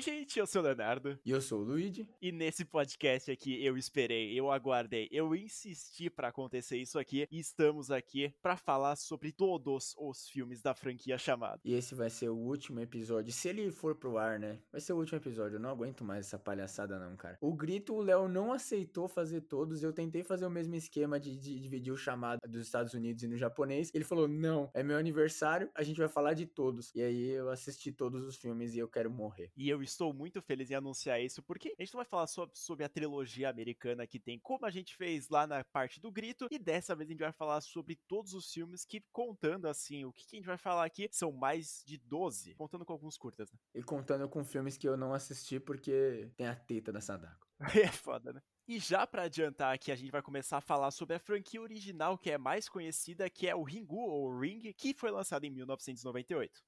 Oi, gente, eu sou o Leonardo. E eu sou o Luigi. E nesse podcast aqui eu esperei, eu aguardei, eu insisti para acontecer isso aqui e estamos aqui para falar sobre todos os filmes da franquia chamada. E esse vai ser o último episódio, se ele for pro ar, né? Vai ser o último episódio, eu não aguento mais essa palhaçada não, cara. O Grito, o Léo não aceitou fazer todos, eu tentei fazer o mesmo esquema de, de dividir o chamado dos Estados Unidos e no japonês. Ele falou: "Não, é meu aniversário, a gente vai falar de todos". E aí eu assisti todos os filmes e eu quero morrer. E eu estou muito feliz em anunciar isso, porque a gente não vai falar sobre, sobre a trilogia americana que tem, como a gente fez lá na parte do grito, e dessa vez a gente vai falar sobre todos os filmes que, contando assim, o que, que a gente vai falar aqui, são mais de 12, contando com alguns curtas, né? E contando com filmes que eu não assisti porque tem a teta da Sadako. é foda, né? E já para adiantar aqui, a gente vai começar a falar sobre a franquia original que é mais conhecida, que é o Ringu ou Ring, que foi lançado em 1998.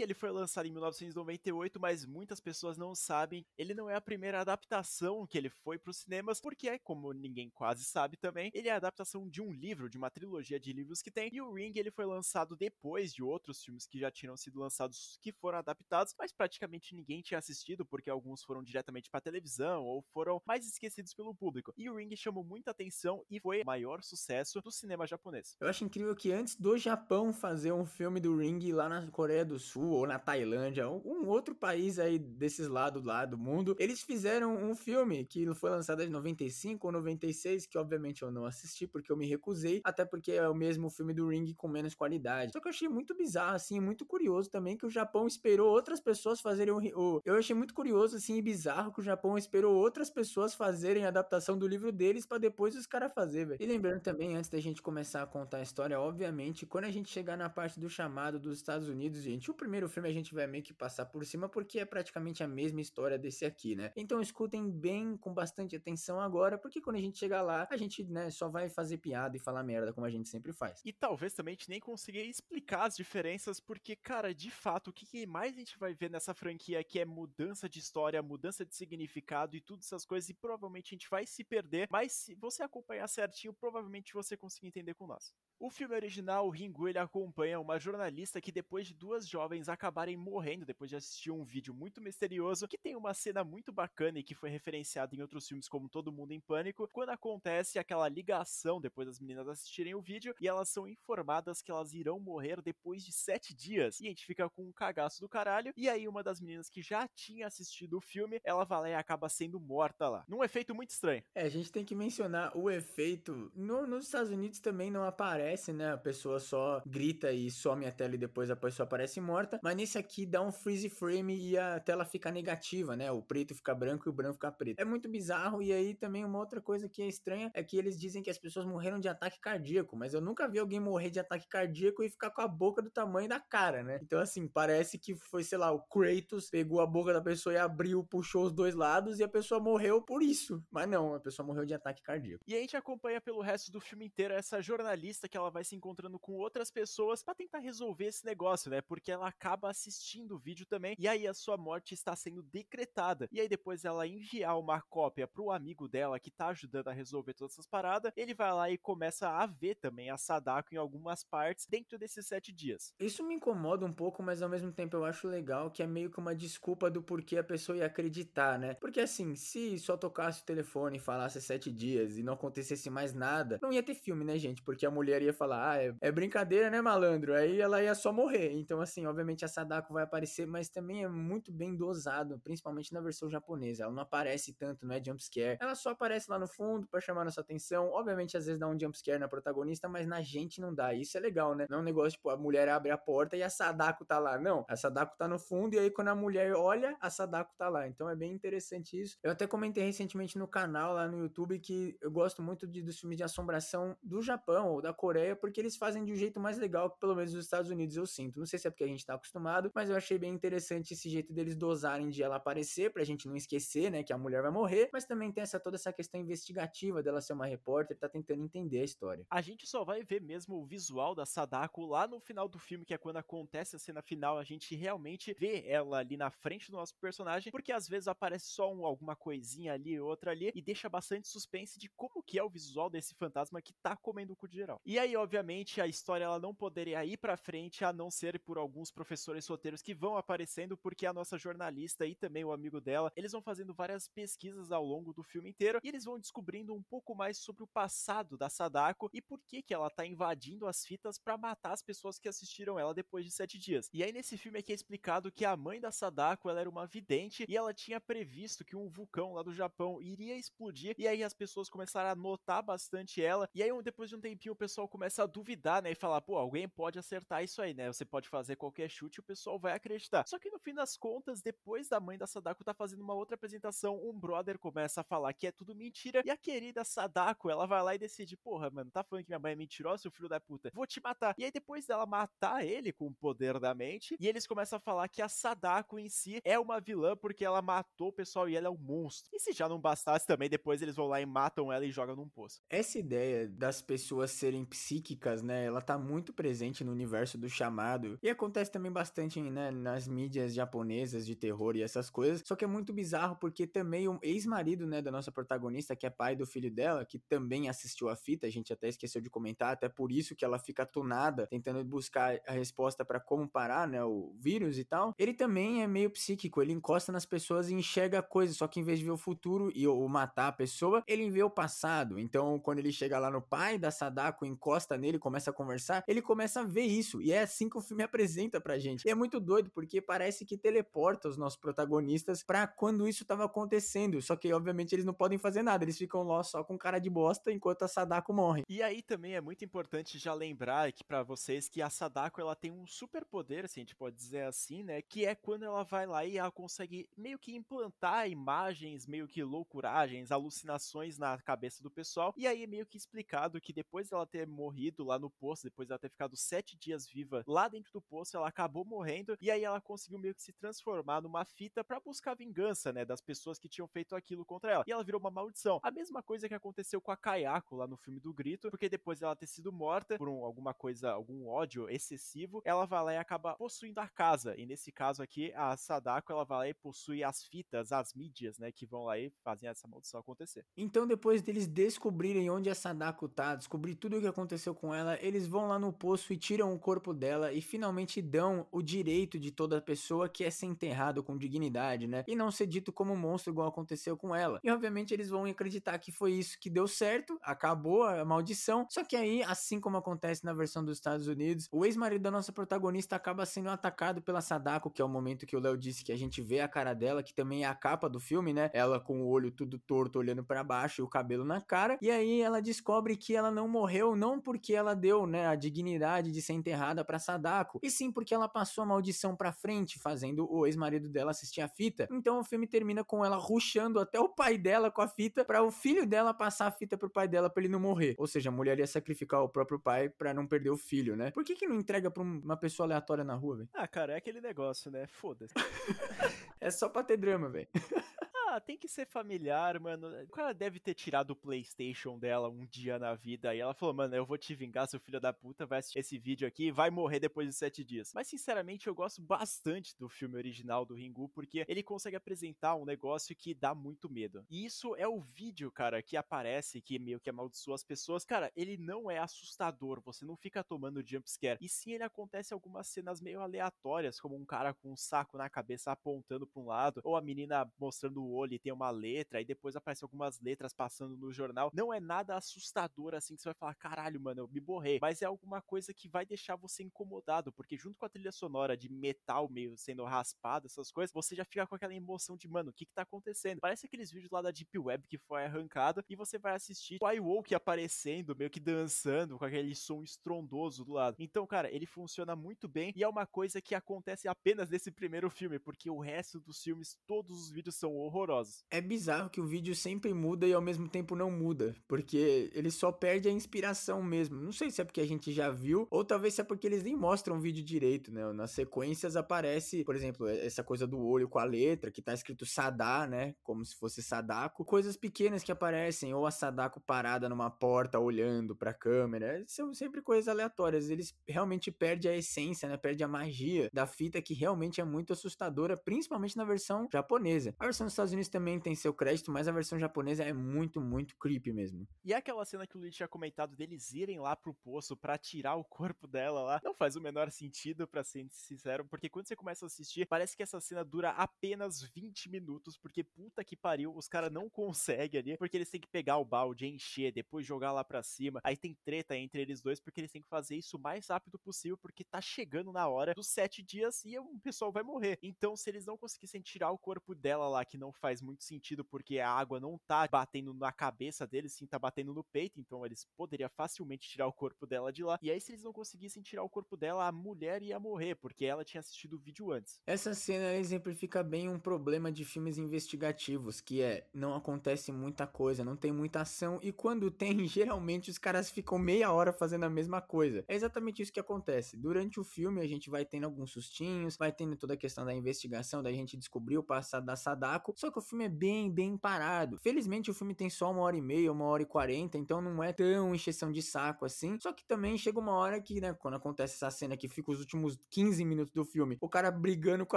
Ring ele foi lançado em 1998, mas muitas pessoas não sabem. Ele não é a primeira adaptação que ele foi para os cinemas, porque como ninguém quase sabe também, ele é a adaptação de um livro, de uma trilogia de livros que tem. E o Ring ele foi lançado depois de outros filmes que já tinham sido lançados que foram adaptados, mas praticamente ninguém tinha assistido porque alguns foram diretamente para televisão ou foram mais esquecidos pelo público. E o Ring chamou muita atenção e foi o maior sucesso do cinema japonês. Eu acho incrível que antes do Japão fazer um filme do Ring lá na Coreia do Sul ou na Tailândia, um outro país aí desses lados lá do mundo, eles fizeram um filme que foi lançado em 95 ou 96, que obviamente eu não assisti porque eu me recusei, até porque é o mesmo filme do Ring com menos qualidade. Só que eu achei muito bizarro, assim, muito curioso também que o Japão esperou outras pessoas fazerem o. Eu achei muito curioso, assim, e bizarro que o Japão esperou outras pessoas fazerem a adaptação do livro deles para depois os caras fazer, velho. E lembrando também, antes da gente começar a contar a história, obviamente, quando a gente chegar na parte do chamado dos Estados Unidos, gente, o primeiro filme a gente vai meio que passar por cima porque é praticamente a mesma história desse aqui, né? Então escutem bem, com bastante atenção agora, porque quando a gente chegar lá, a gente, né, só vai fazer piada e falar merda como a gente sempre faz. E talvez também a gente nem consiga explicar as diferenças, porque, cara, de fato, o que mais a gente vai ver nessa franquia aqui é mudança de história, mudança de significado e tudo essas coisas, e provavelmente a gente vai se perder, mas se você acompanhar certinho, provavelmente você consiga entender com nós. O filme original, o Ringu, ele acompanha uma jornalista que depois de duas jovens acabarem morrendo depois de assistir um vídeo muito misterioso, que tem uma cena muito bacana e que foi referenciada em outros filmes como Todo Mundo em Pânico, quando acontece aquela ligação depois das meninas assistirem o vídeo e elas são informadas que elas irão morrer depois de sete dias. E a gente fica com um cagaço do caralho, e aí uma das meninas que já tinha assistido o filme, ela vai lá e acaba sendo morta lá. Num efeito muito estranho. É, a gente tem que mencionar o efeito. No, nos Estados Unidos também não aparece né? A pessoa só grita e some a tela e depois a pessoa aparece morta. Mas nesse aqui dá um freeze frame e a tela fica negativa, né? O preto fica branco e o branco fica preto. É muito bizarro. E aí também uma outra coisa que é estranha é que eles dizem que as pessoas morreram de ataque cardíaco, mas eu nunca vi alguém morrer de ataque cardíaco e ficar com a boca do tamanho da cara, né? Então, assim, parece que foi, sei lá, o Kratos pegou a boca da pessoa e abriu, puxou os dois lados e a pessoa morreu por isso. Mas não, a pessoa morreu de ataque cardíaco. E a gente acompanha pelo resto do filme inteiro essa jornalista que ela vai se encontrando com outras pessoas para tentar resolver esse negócio, né? Porque ela acaba assistindo o vídeo também e aí a sua morte está sendo decretada. E aí depois ela enviar uma cópia pro amigo dela que tá ajudando a resolver todas essas paradas, ele vai lá e começa a ver também a Sadako em algumas partes dentro desses sete dias. Isso me incomoda um pouco, mas ao mesmo tempo eu acho legal que é meio que uma desculpa do porquê a pessoa ia acreditar, né? Porque assim, se só tocasse o telefone e falasse sete dias e não acontecesse mais nada, não ia ter filme, né, gente? Porque a mulher ia falar, ah, é, é, brincadeira, né, malandro? Aí ela ia só morrer. Então, assim, obviamente a Sadako vai aparecer, mas também é muito bem dosado, principalmente na versão japonesa. Ela não aparece tanto, não é jumpscare. Ela só aparece lá no fundo para chamar nossa atenção. Obviamente, às vezes dá um jumpscare na protagonista, mas na gente não dá. Isso é legal, né? Não é um negócio tipo, a mulher abre a porta e a Sadako tá lá. Não, a Sadako tá no fundo e aí quando a mulher olha, a Sadako tá lá. Então é bem interessante isso. Eu até comentei recentemente no canal lá no YouTube que eu gosto muito de, dos filmes de assombração do Japão ou da Coreia, porque eles fazem de um jeito mais legal que pelo menos nos Estados Unidos eu sinto. Não sei se é porque a gente tá acostumado, mas eu achei bem interessante esse jeito deles dosarem de ela aparecer, pra gente não esquecer, né, que a mulher vai morrer, mas também tem essa toda essa questão investigativa dela ser uma repórter, tá tentando entender a história. A gente só vai ver mesmo o visual da Sadako lá no final do filme, que é quando acontece a cena final, a gente realmente vê ela ali na frente do nosso personagem, porque às vezes aparece só um, alguma coisinha ali, outra ali, e deixa bastante suspense de como que é o visual desse fantasma que tá comendo o cu de geral. E aí, obviamente, a história ela não poderia ir pra frente a não ser por alguns professores roteiros que vão aparecendo, porque a nossa jornalista e também o amigo dela, eles vão fazendo várias pesquisas ao longo do filme inteiro, e eles vão descobrindo um pouco mais sobre o passado da Sadako e por que que ela tá invadindo as fitas para matar as pessoas que assistiram ela depois de sete dias. E aí nesse filme aqui é explicado que a mãe da Sadako ela era uma vidente e ela tinha previsto que um vulcão lá do Japão iria explodir e aí as pessoas começaram a notar bastante ela e aí depois de um tempinho o pessoal começa a duvidar, né, e falar, pô, alguém pode acertar isso aí, né? Você pode fazer qualquer chute o pessoal vai acreditar. Só que no fim das contas, depois da mãe da Sadako tá fazendo uma outra apresentação, um brother começa a falar que é tudo mentira e a querida Sadako, ela vai lá e decide, porra, mano, tá falando que minha mãe é mentirosa, seu filho da puta, vou te matar. E aí depois dela matar ele com o poder da mente, e eles começam a falar que a Sadako em si é uma vilã porque ela matou o pessoal e ela é um monstro. E se já não bastasse também, depois eles vão lá e matam ela e jogam num poço. Essa ideia das pessoas serem psíquicas, né, ela tá muito presente no universo do chamado, e acontece também bastante, né, nas mídias japonesas de terror e essas coisas, só que é muito bizarro porque também o ex-marido, né, da nossa protagonista, que é pai do filho dela, que também assistiu a fita, a gente até esqueceu de comentar, até por isso que ela fica tunada, tentando buscar a resposta para como parar, né, o vírus e tal. Ele também é meio psíquico, ele encosta nas pessoas e enxerga coisas, só que em vez de ver o futuro e ou matar a pessoa, ele vê o passado. Então, quando ele chega lá no pai da Sadako, encosta nele, começa a conversar, ele começa a ver isso. E é assim que o filme apresenta pra gente. E é muito doido porque parece que teleporta os nossos protagonistas para quando isso tava acontecendo. Só que obviamente eles não podem fazer nada, eles ficam lá só com cara de bosta enquanto a Sadako morre. E aí também é muito importante já lembrar aqui para vocês que a Sadako ela tem um super poder, assim, a gente pode dizer assim, né, que é quando ela vai lá e ela consegue meio que implantar imagens, meio que loucuragens, alucinações na cabeça do pessoal. E aí é meio que explicado que depois dela ter morrido lá no poço, depois dela ter ficado sete dias viva lá dentro do poço, ela acabou morrendo e aí ela conseguiu meio que se transformar numa fita para buscar vingança, né, das pessoas que tinham feito aquilo contra ela. E ela virou uma maldição. A mesma coisa que aconteceu com a Kayako lá no filme do Grito, porque depois dela ter sido morta por um, alguma coisa, algum ódio excessivo, ela vai lá e acaba possuindo a casa. E nesse caso aqui, a Sadako, ela vai lá e possui as fitas, as mídias, né, que vão lá e fazem essa maldição acontecer. Então, depois deles descobrirem onde a Sadako tá, descobrir tudo o que aconteceu com ela, eles vão lá no poço e tiram o corpo dela e finalmente dão o direito de toda pessoa que é ser enterrado com dignidade, né? E não ser dito como monstro igual aconteceu com ela. E obviamente eles vão acreditar que foi isso que deu certo, acabou a maldição. Só que aí, assim como acontece na versão dos Estados Unidos, o ex-marido da nossa protagonista acaba sendo atacado pela Sadako, que é o momento que o Léo disse que a gente vê a cara dela, que também é a capa do filme, né? Ela com o olho tudo torto olhando para baixo e o cabelo na cara. E aí ela descobre que ela não morreu não porque ela deu, né, a dignidade de ser enterrada para Sadako, e sim porque ela passou a maldição para frente, fazendo o ex-marido dela assistir a fita. Então o filme termina com ela ruxando até o pai dela com a fita para o filho dela passar a fita pro pai dela para ele não morrer. Ou seja, a mulher ia sacrificar o próprio pai para não perder o filho, né? Por que que não entrega pra uma pessoa aleatória na rua, velho? Ah, cara, é aquele negócio, né? Foda-se. é só pra ter drama, velho. Ah, tem que ser familiar, mano. O cara deve ter tirado o PlayStation dela um dia na vida. E ela falou, mano, eu vou te vingar, seu filho da puta. Vai assistir esse vídeo aqui e vai morrer depois de sete dias. Mas, sinceramente, eu gosto bastante do filme original do Ringu, porque ele consegue apresentar um negócio que dá muito medo. E isso é o vídeo, cara, que aparece, que meio que amaldiçoa as pessoas. Cara, ele não é assustador. Você não fica tomando jumpscare. E sim, ele acontece algumas cenas meio aleatórias, como um cara com um saco na cabeça apontando pra um lado, ou a menina mostrando o olho e tem uma letra, e depois aparece algumas letras passando no jornal. Não é nada assustador assim que você vai falar, caralho, mano, eu me borrei. Mas é alguma coisa que vai deixar você incomodado, porque junto com a trilha sonora de metal meio sendo raspado, essas coisas, você já fica com aquela emoção de, mano, o que que tá acontecendo? Parece aqueles vídeos lá da Deep Web que foi arrancado e você vai assistir o iWoke aparecendo, meio que dançando, com aquele som estrondoso do lado. Então, cara, ele funciona muito bem e é uma coisa que acontece apenas nesse primeiro filme, porque o resto dos filmes, todos os vídeos são horrorosos. É bizarro que o vídeo sempre muda e ao mesmo tempo não muda, porque ele só perde a inspiração mesmo. Não sei se é porque a gente já viu, ou talvez se é porque eles nem mostram o vídeo direito, né? Nas sequências aparece, por exemplo, essa coisa do olho com a letra, que tá escrito Sadá, né? Como se fosse Sadako. Coisas pequenas que aparecem, ou a Sadako parada numa porta olhando pra câmera. São sempre coisas aleatórias. Eles realmente perdem a essência, né? Perde a magia da fita que realmente é muito assustadora, principalmente na versão japonesa. A versão dos Estados Unidos também tem seu crédito, mas a versão japonesa é muito, muito creepy mesmo. E aquela cena que o Luigi tinha comentado deles irem lá pro poço para tirar o corpo dela lá, não faz o menor sentido, para ser sincero, porque quando você começa a assistir, parece que essa cena dura apenas 20 minutos, porque puta que pariu, os caras não conseguem ali, porque eles têm que pegar o balde, encher, depois jogar lá para cima. Aí tem treta entre eles dois, porque eles têm que fazer isso o mais rápido possível, porque tá chegando na hora dos sete dias e o pessoal vai morrer. Então, se eles não conseguissem tirar o corpo dela lá, que não faz muito sentido, porque a água não tá batendo na cabeça deles, sim tá batendo no peito, então eles poderiam facilmente tirar o corpo dela de lá. E aí, se eles não conseguissem tirar o corpo dela, a mulher ia morrer, porque ela tinha assistido o vídeo antes. Essa cena exemplifica bem um problema de filmes investigativos, que é não acontece muita coisa, não tem muita ação, e quando tem, geralmente os caras ficam meia hora fazendo a mesma coisa. É exatamente isso que acontece. Durante o filme, a gente vai tendo alguns sustinhos, vai tendo toda a questão da investigação, da gente descobrir o passado da Sadako, só que o filme é bem, bem parado. Felizmente, o filme tem só uma hora e meia, uma hora e quarenta, então não é tão encheção de saco assim. Só que também chega uma hora que, né, quando acontece essa cena que fica os últimos 15 minutos do filme, o cara brigando com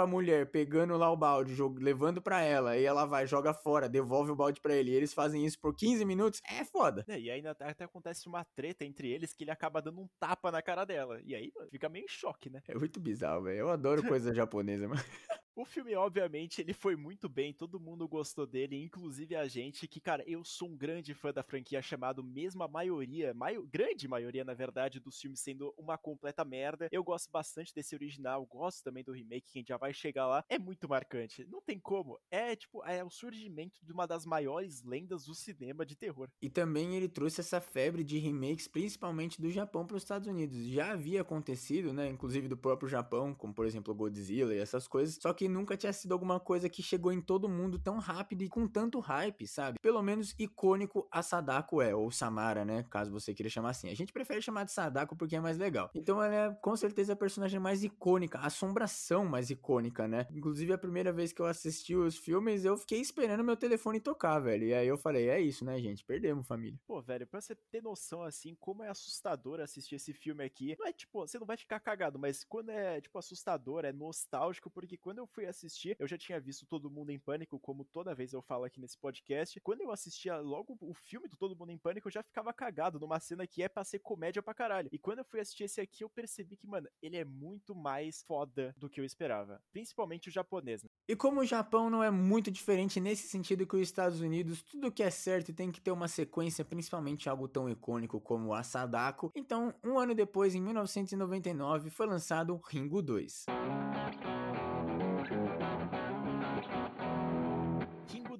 a mulher, pegando lá o balde, jogo, levando para ela, e ela vai, joga fora, devolve o balde para ele, e eles fazem isso por 15 minutos, é foda. É, e aí até acontece uma treta entre eles que ele acaba dando um tapa na cara dela. E aí, mano, fica meio em choque, né? É muito bizarro, velho. Eu adoro coisa japonesa, mano. O filme, obviamente, ele foi muito bem, todo mundo gostou dele, inclusive a gente, que, cara, eu sou um grande fã da franquia, chamado mesmo a maioria, maio, grande maioria, na verdade, dos filmes sendo uma completa merda. Eu gosto bastante desse original, gosto também do remake, quem já vai chegar lá. É muito marcante, não tem como. É, tipo, é o surgimento de uma das maiores lendas do cinema de terror. E também ele trouxe essa febre de remakes, principalmente do Japão para os Estados Unidos. Já havia acontecido, né, inclusive do próprio Japão, como por exemplo Godzilla e essas coisas, só que nunca tinha sido alguma coisa que chegou em todo mundo tão rápido e com tanto hype, sabe? Pelo menos icônico a Sadako é, ou Samara, né? Caso você queira chamar assim. A gente prefere chamar de Sadako porque é mais legal. Então ela é com certeza a personagem mais icônica, a assombração mais icônica, né? Inclusive a primeira vez que eu assisti os filmes, eu fiquei esperando meu telefone tocar, velho. E aí eu falei, é isso, né, gente? Perdemos, família. Pô, velho, pra você ter noção assim, como é assustador assistir esse filme aqui. Não é tipo, você não vai ficar cagado, mas quando é tipo assustador, é nostálgico, porque quando eu fui assistir, eu já tinha visto Todo Mundo em Pânico, como toda vez eu falo aqui nesse podcast. Quando eu assistia logo o filme do Todo Mundo em Pânico, eu já ficava cagado numa cena que é pra ser comédia pra caralho. E quando eu fui assistir esse aqui, eu percebi que, mano, ele é muito mais foda do que eu esperava. Principalmente o japonês, né? E como o Japão não é muito diferente nesse sentido que os Estados Unidos, tudo que é certo tem que ter uma sequência, principalmente algo tão icônico como a Sadako. Então, um ano depois, em 1999, foi lançado Ringo 2.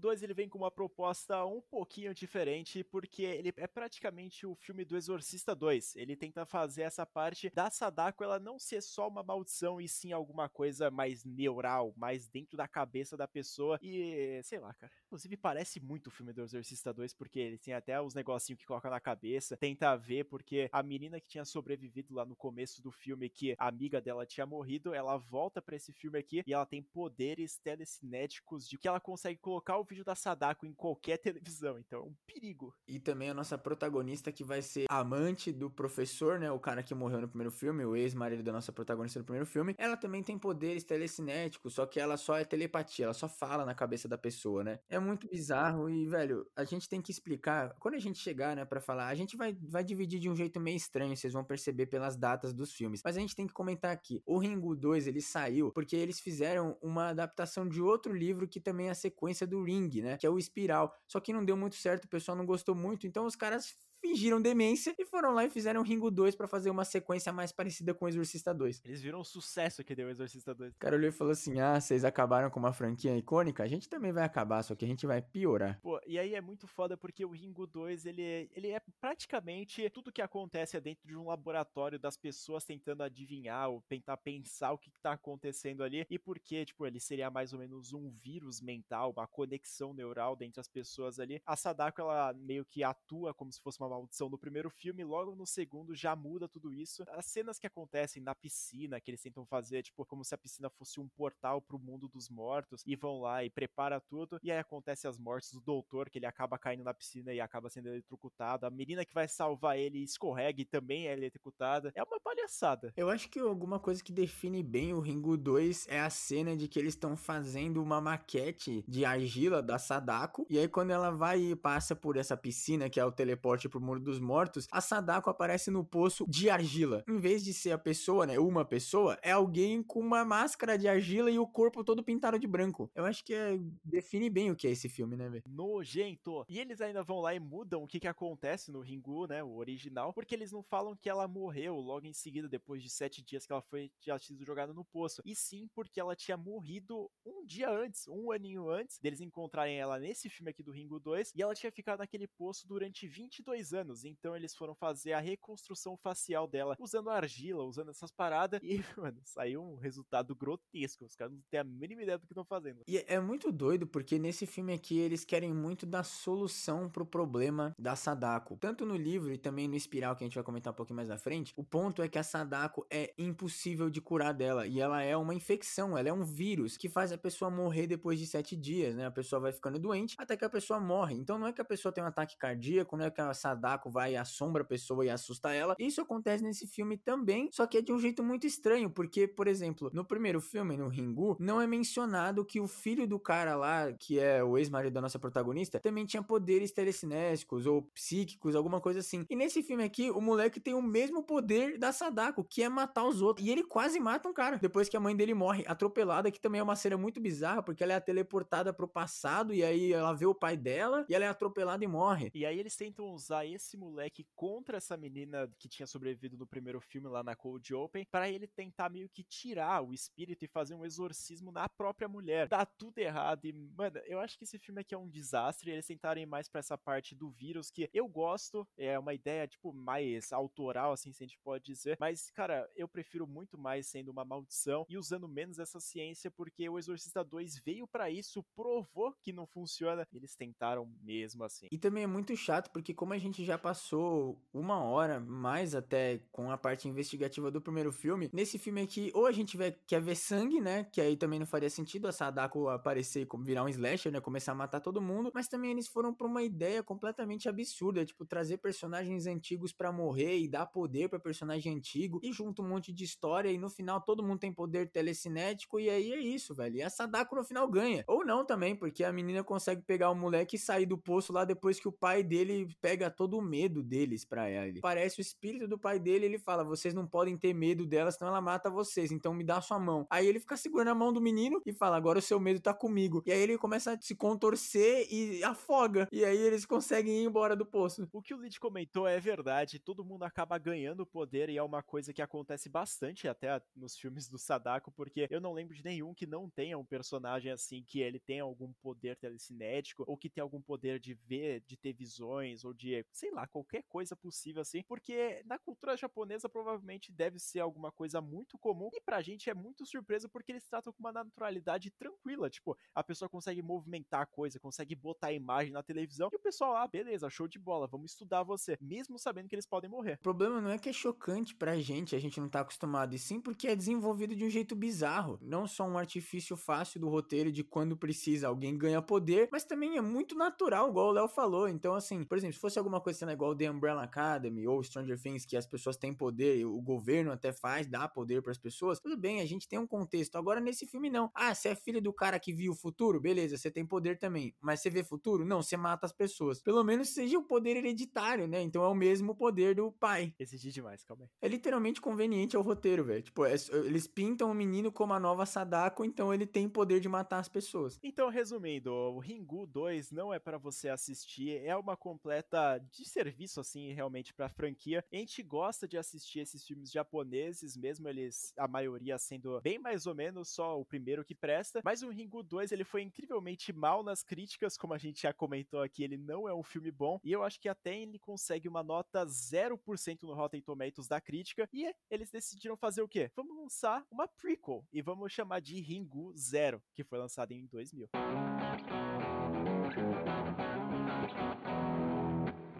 2 ele vem com uma proposta um pouquinho diferente, porque ele é praticamente o filme do Exorcista 2. Ele tenta fazer essa parte da Sadako ela não ser só uma maldição e sim alguma coisa mais neural, mais dentro da cabeça da pessoa. E sei lá, cara. Inclusive parece muito o filme do Exorcista 2, porque ele tem até os negocinhos que coloca na cabeça, tenta ver, porque a menina que tinha sobrevivido lá no começo do filme, que a amiga dela tinha morrido, ela volta para esse filme aqui e ela tem poderes telecinéticos de que ela consegue colocar o vídeo da Sadako em qualquer televisão, então é um perigo. E também a nossa protagonista que vai ser amante do professor, né, o cara que morreu no primeiro filme, o ex-marido da nossa protagonista no primeiro filme, ela também tem poderes telecinéticos, só que ela só é telepatia, ela só fala na cabeça da pessoa, né? É muito bizarro e, velho, a gente tem que explicar, quando a gente chegar, né, para falar, a gente vai, vai dividir de um jeito meio estranho, vocês vão perceber pelas datas dos filmes, mas a gente tem que comentar aqui, o Ringo 2, ele saiu porque eles fizeram uma adaptação de outro livro que também é a sequência do Né? Que é o Espiral. Só que não deu muito certo, o pessoal não gostou muito, então os caras fingiram demência e foram lá e fizeram Ringo 2 para fazer uma sequência mais parecida com o Exorcista 2. Eles viram o sucesso que deu o Exorcista 2. O cara olhou e falou assim: ah, vocês acabaram com uma franquia icônica, a gente também vai acabar, só que a gente vai piorar. Pô, e aí é muito foda porque o Ringo 2, ele é, ele é praticamente tudo que acontece é dentro de um laboratório das pessoas tentando adivinhar ou tentar pensar o que, que tá acontecendo ali e porque, tipo, ele seria mais ou menos um vírus mental, uma conexão neural dentre as pessoas ali. A Sadako, ela meio que atua como se fosse uma maldição no primeiro filme, logo no segundo já muda tudo isso. As cenas que acontecem na piscina, que eles tentam fazer, tipo, como se a piscina fosse um portal pro mundo dos mortos, e vão lá e prepara tudo, e aí acontece as mortes do doutor, que ele acaba caindo na piscina e acaba sendo eletrocutado. A menina que vai salvar ele escorrega e também é eletrocutada. É uma palhaçada. Eu acho que alguma coisa que define bem o Ringo 2 é a cena de que eles estão fazendo uma maquete de argila da Sadako, e aí quando ela vai e passa por essa piscina, que é o teleporte pro mundo dos mortos, a Sadako aparece no poço de argila. Em vez de ser a pessoa, né, uma pessoa, é alguém com uma máscara de argila e o corpo todo pintado de branco. Eu acho que é, define bem o que é esse filme, né, velho? Nojento. E eles ainda vão lá e mudam o que que acontece no Ringu, né, o original, porque eles não falam que ela morreu logo em seguida, depois de sete dias que ela foi tinha sido jogada no poço. E sim porque ela tinha morrido um dia antes, um aninho antes deles encontrarem ela nesse filme aqui do Ringo 2, e ela tinha ficado naquele poço durante 22 anos. Então eles foram fazer a reconstrução facial dela usando argila, usando essas paradas, e, mano, saiu um resultado grotesco. Os caras não têm a mínima ideia do que estão fazendo. E é muito doido porque nesse filme aqui eles querem muito dar solução pro problema da Sadako. Tanto no livro e também no espiral que a gente vai comentar um pouquinho mais na frente, o ponto é que a Sadako é impossível de curar dela e ela é uma infecção, ela é um vírus que faz a pessoa morrer depois de sete dias, né? A pessoa vai ficando doente até que a pessoa morre. Então não é que a pessoa tem um ataque cardíaco, não é que a Sadako vai e assombra a pessoa e assusta ela. Isso acontece nesse filme também, só que é de um jeito muito estranho, porque, por exemplo, no primeiro filme, no Ringu, não é mencionado que o filho do cara lá, que é o ex-marido da nossa protagonista, também tinha poderes telecinésicos ou psíquicos, alguma coisa assim. E nesse filme aqui, o moleque tem o mesmo poder da Sadako, que é matar os outros. E ele quase mata um cara depois que a mãe dele morre atropelada, que também é uma cena muito bizarra, porque ela é teleportada pro passado e aí ela vê o pai dela e ela é atropelada e morre. E aí eles tentam usar esse moleque contra essa menina que tinha sobrevivido no primeiro filme lá na Cold Open, para ele tentar meio que tirar o espírito e fazer um exorcismo na própria mulher. Tá tudo errado e, mano, eu acho que esse filme aqui é um desastre. Eles tentarem mais para essa parte do vírus que eu gosto, é uma ideia tipo mais autoral assim, se a gente pode dizer, mas cara, eu prefiro muito mais sendo uma maldição e usando menos essa ciência porque o Exorcista 2 veio para isso, provou que não funciona. Eles tentaram mesmo assim. E também é muito chato porque como a gente já passou uma hora mais até com a parte investigativa do primeiro filme, nesse filme aqui ou a gente vê, quer ver sangue, né, que aí também não faria sentido a Sadako aparecer e virar um slasher, né, começar a matar todo mundo, mas também eles foram pra uma ideia completamente absurda, tipo trazer personagens antigos para morrer e dar poder para personagem antigo e junto um monte de história e no final todo mundo tem poder telecinético e aí é isso, velho. E a Sadako no final ganha. Ou não também, porque a menina consegue pegar o moleque e sair do poço lá depois que o pai dele pega todo o medo deles pra ele. Parece o espírito do pai dele, ele fala: "Vocês não podem ter medo dela, senão ela mata vocês, então me dá sua mão". Aí ele fica segurando a mão do menino e fala: "Agora o seu medo tá comigo". E aí ele começa a se contorcer e afoga. E aí eles conseguem ir embora do poço. O que o Lid comentou é verdade, todo mundo acaba ganhando poder e é uma coisa que acontece bastante até nos filmes do Sadako, porque eu não lembro de nenhum que não tenha um personagem assim que ele tem algum poder telecinético ou que tem algum poder de ver, de ter visões ou de, sei lá, qualquer coisa possível assim, porque na cultura japonesa provavelmente deve ser alguma coisa muito comum e pra gente é muito surpresa porque eles tratam com uma naturalidade tranquila, tipo, a pessoa consegue movimentar a coisa, consegue botar a imagem na televisão e o pessoal, ah, beleza, show de bola, vamos estudar você, mesmo sabendo que eles podem morrer. O problema não é que é chocante pra gente, a gente não tá acostumado, e sim porque é desenvolvido de um jeito bizarro. Não só um artifício fácil do roteiro de quando precisa alguém ganha poder, mas também é muito natural, igual o Léo falou. Então, assim, por exemplo, se fosse alguma coisa sendo igual The Umbrella Academy ou Stranger Things, que as pessoas têm poder, o governo até faz, dá poder para as pessoas, tudo bem, a gente tem um contexto. Agora, nesse filme, não. Ah, você é filho do cara que viu o futuro? Beleza, você tem poder também. Mas você vê futuro? Não, você mata as pessoas. Pelo menos seja o poder hereditário, né? Então é o mesmo poder do pai. Exigir demais, calma aí. É literalmente conveniente ao roteiro, velho. Tipo, é, eles pintam o menino como a nova Sadako, então ele tem poder de matar as pessoas. Então, resumindo, o Ringu 2 não é para você assistir, é uma completa de serviço, assim, realmente pra franquia. A gente gosta de assistir esses filmes japoneses, mesmo eles, a maioria sendo bem mais ou menos só o primeiro que presta. Mas o Ringu 2, ele foi incrivelmente mal nas críticas, como a gente já comentou aqui, ele não é um filme bom. E eu acho que até ele consegue uma nota 0% no Rotten Tomatoes da crítica. E eles decidiram fazer o quê? Vamos lançar uma prequel e vamos chamar de Ringu Zero, que foi lançado em 2000.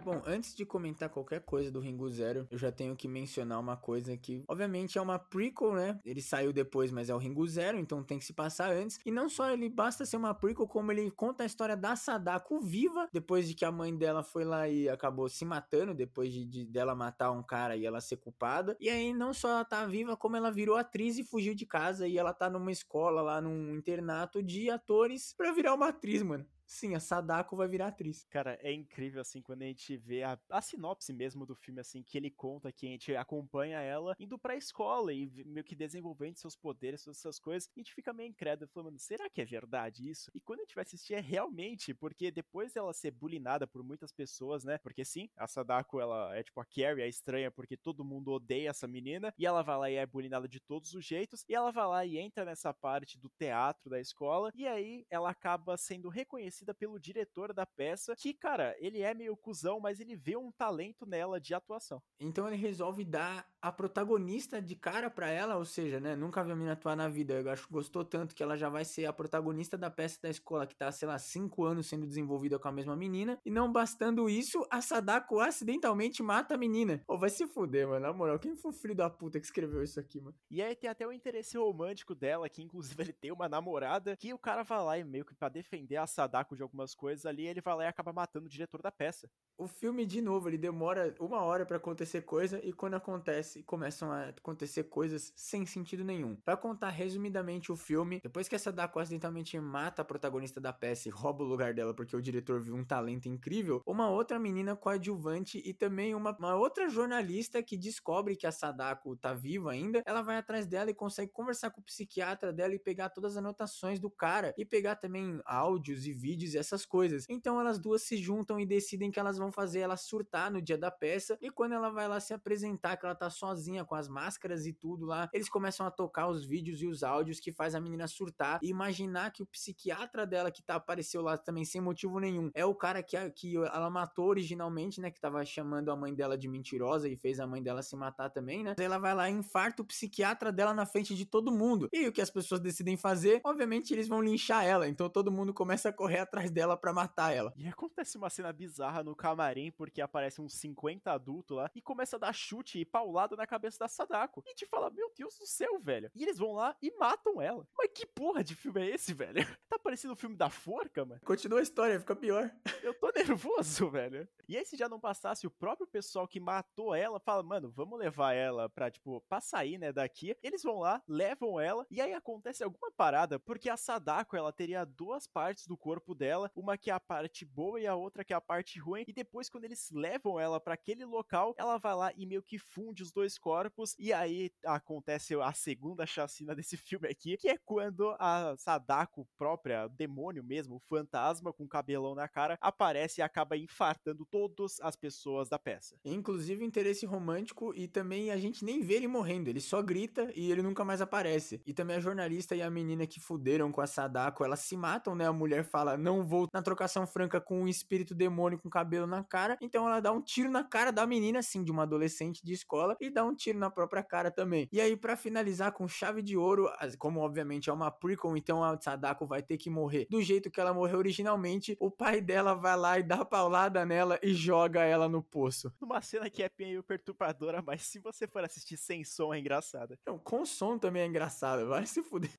Bom, antes de comentar qualquer coisa do Ringo Zero, eu já tenho que mencionar uma coisa que, obviamente, é uma prequel, né? Ele saiu depois, mas é o Ringo Zero, então tem que se passar antes. E não só ele basta ser uma prequel, como ele conta a história da Sadako viva, depois de que a mãe dela foi lá e acabou se matando, depois de, de dela matar um cara e ela ser culpada. E aí, não só ela tá viva, como ela virou atriz e fugiu de casa. E ela tá numa escola lá, num internato de atores pra virar uma atriz, mano. Sim, a Sadako vai virar atriz. Cara, é incrível, assim, quando a gente vê a, a sinopse mesmo do filme, assim, que ele conta que a gente acompanha ela indo pra escola e meio que desenvolvendo seus poderes, todas essas coisas. A gente fica meio incrédulo, falando, será que é verdade isso? E quando a gente vai assistir é realmente, porque depois dela ser bulinada por muitas pessoas, né? Porque sim, a Sadako, ela é tipo a Carrie, é estranha porque todo mundo odeia essa menina, e ela vai lá e é bulinada de todos os jeitos, e ela vai lá e entra nessa parte do teatro da escola, e aí ela acaba sendo reconhecida reconhecida pelo diretor da peça, que, cara, ele é meio cuzão, mas ele vê um talento nela de atuação. Então ele resolve dar a protagonista de cara para ela, ou seja, né, nunca viu a menina atuar na vida, eu acho que gostou tanto que ela já vai ser a protagonista da peça da escola, que tá, sei lá, cinco anos sendo desenvolvida com a mesma menina, e não bastando isso, a Sadako acidentalmente mata a menina. Ou vai se fuder, mano, na moral, quem foi o filho da puta que escreveu isso aqui, mano? E aí tem até o interesse romântico dela, que inclusive ele tem uma namorada, que o cara vai lá e meio que pra defender a Sadako de algumas coisas ali, ele vai lá e acaba matando o diretor da peça. O filme, de novo, ele demora uma hora para acontecer coisa e quando acontece, começam a acontecer coisas sem sentido nenhum. Para contar resumidamente o filme, depois que essa Dako acidentalmente mata a protagonista da peça e rouba o lugar dela porque o diretor viu um talento incrível, uma outra menina coadjuvante e também uma, uma outra jornalista que descobre que a Sadako tá viva ainda, ela vai atrás dela e consegue conversar com o psiquiatra dela e pegar todas as anotações do cara e pegar também áudios e vídeos e essas coisas. Então elas duas se juntam e decidem que elas vão fazer ela surtar no dia da peça. E quando ela vai lá se apresentar, que ela tá sozinha com as máscaras e tudo lá, eles começam a tocar os vídeos e os áudios que faz a menina surtar e imaginar que o psiquiatra dela que tá apareceu lá também sem motivo nenhum é o cara que, que ela matou originalmente, né? Que tava chamando a mãe dela de mentirosa e fez a mãe dela se matar também, né? Ela vai lá e infarta o psiquiatra dela na frente de todo mundo. E o que as pessoas decidem fazer? Obviamente eles vão linchar ela, então todo mundo começa a correr atrás dela ela para matar ela. E acontece uma cena bizarra no camarim, porque aparece uns 50 adultos lá e começa a dar chute e paulada na cabeça da Sadako. E te fala, meu Deus do céu, velho. E eles vão lá e matam ela. Mas que porra de filme é esse, velho? Tá parecendo o filme da forca, mano. Continua a história, fica pior. Eu tô nervoso, velho. E aí, se já não passasse, o próprio pessoal que matou ela fala, mano, vamos levar ela pra, tipo, pra sair, né, daqui. Eles vão lá, levam ela, e aí acontece alguma parada, porque a Sadako, ela teria duas partes do corpo dela, uma que é a parte boa e a outra que é a parte ruim. E depois, quando eles levam ela para aquele local, ela vai lá e meio que funde os dois corpos. E aí acontece a segunda chacina desse filme aqui, que é quando a Sadako própria, demônio mesmo, o fantasma com cabelão na cara, aparece e acaba infartando todas as pessoas da peça. Inclusive interesse romântico e também a gente nem vê ele morrendo, ele só grita e ele nunca mais aparece. E também a jornalista e a menina que fuderam com a Sadako, elas se matam, né? A mulher fala: "Não vou na trocação franca com um espírito demônio com cabelo na cara. Então ela dá um tiro na cara da menina, assim, de uma adolescente de escola, e dá um tiro na própria cara também. E aí, para finalizar com chave de ouro, como obviamente é uma prequel, então a Sadako vai ter que morrer do jeito que ela morreu originalmente. O pai dela vai lá e dá paulada nela e joga ela no poço. Uma cena que é meio perturbadora, mas se você for assistir sem som é engraçada. Não, com som também é engraçado, vai se fuder.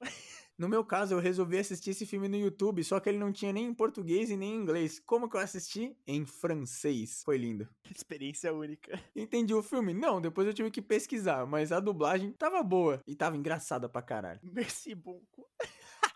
No meu caso, eu resolvi assistir esse filme no YouTube, só que ele não tinha nem em português e nem em inglês. Como que eu assisti? Em francês. Foi lindo. Experiência única. Entendi o filme? Não, depois eu tive que pesquisar, mas a dublagem tava boa e tava engraçada pra caralho. Merci beaucoup.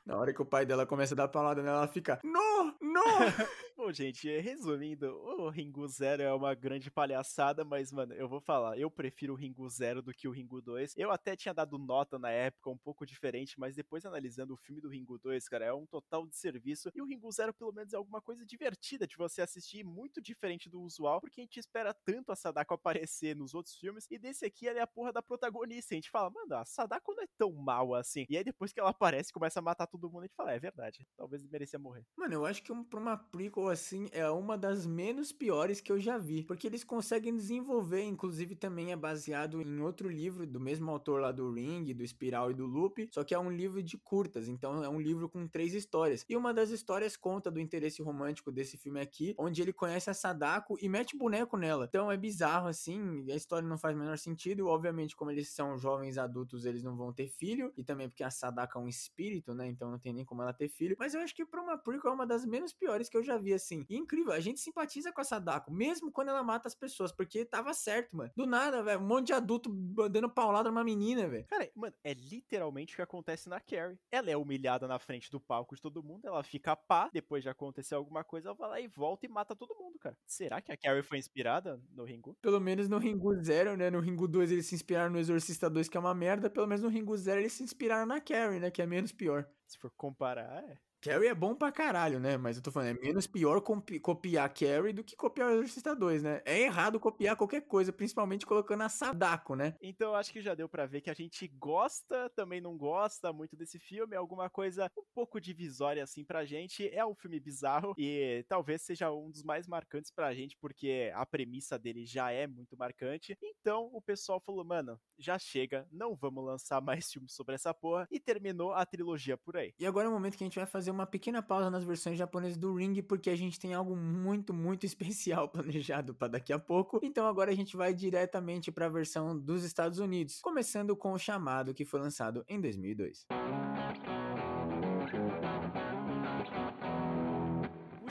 Na hora que o pai dela começa a dar palavra nela, ela fica: No! No! Bom, gente, resumindo, o Ringu Zero é uma grande palhaçada, mas, mano, eu vou falar, eu prefiro o Ringu Zero do que o Ringu 2. Eu até tinha dado nota na época, um pouco diferente, mas depois analisando o filme do Ringu 2, cara, é um total de serviço. E o Ringu Zero, pelo menos, é alguma coisa divertida de você assistir, muito diferente do usual, porque a gente espera tanto a Sadako aparecer nos outros filmes, e desse aqui ela é a porra da protagonista. A gente fala, mano, a Sadako não é tão mal assim. E aí depois que ela aparece, começa a matar todo mundo, a gente fala, é verdade, talvez merecia morrer. Mano, eu acho que pra uma prequel assim, é uma das menos piores que eu já vi. Porque eles conseguem desenvolver, inclusive também é baseado em outro livro do mesmo autor lá do Ring, do Espiral e do Loop, só que é um livro de curtas, então é um livro com três histórias. E uma das histórias conta do interesse romântico desse filme aqui, onde ele conhece a Sadako e mete boneco nela. Então é bizarro assim, a história não faz o menor sentido. Obviamente, como eles são jovens adultos, eles não vão ter filho, e também porque a Sadako é um espírito, né? Então não tem nem como ela ter filho. Mas eu acho que pra uma prequel é uma das menos piores que eu já vi, assim. E incrível, a gente simpatiza com a Sadako, mesmo quando ela mata as pessoas, porque tava certo, mano. Do nada, velho, um monte de adulto dando paulada numa menina, velho. Cara, mano, é literalmente o que acontece na Carrie. Ela é humilhada na frente do palco de todo mundo, ela fica pá, depois de acontecer alguma coisa, ela vai lá e volta e mata todo mundo, cara. Será que a Carrie foi inspirada no Ringu? Pelo menos no Ringu Zero, né? No Ringu 2 eles se inspiraram no Exorcista 2, que é uma merda. Pelo menos no Ringu Zero eles se inspiraram na Carrie, né? Que é menos pior. Se for comparar, é. Carrie é bom pra caralho, né? Mas eu tô falando, é menos pior copiar Carrie do que copiar o Exorcista 2, né? É errado copiar qualquer coisa, principalmente colocando a Sadako, né? Então eu acho que já deu para ver que a gente gosta, também não gosta muito desse filme, é alguma coisa um pouco divisória assim pra gente. É um filme bizarro e talvez seja um dos mais marcantes pra gente, porque a premissa dele já é muito marcante. Então o pessoal falou, mano, já chega, não vamos lançar mais filmes sobre essa porra, e terminou a trilogia por aí. E agora é o momento que a gente vai fazer uma pequena pausa nas versões japonesas do Ring, porque a gente tem algo muito, muito especial planejado para daqui a pouco. Então agora a gente vai diretamente para a versão dos Estados Unidos, começando com o chamado que foi lançado em 2002.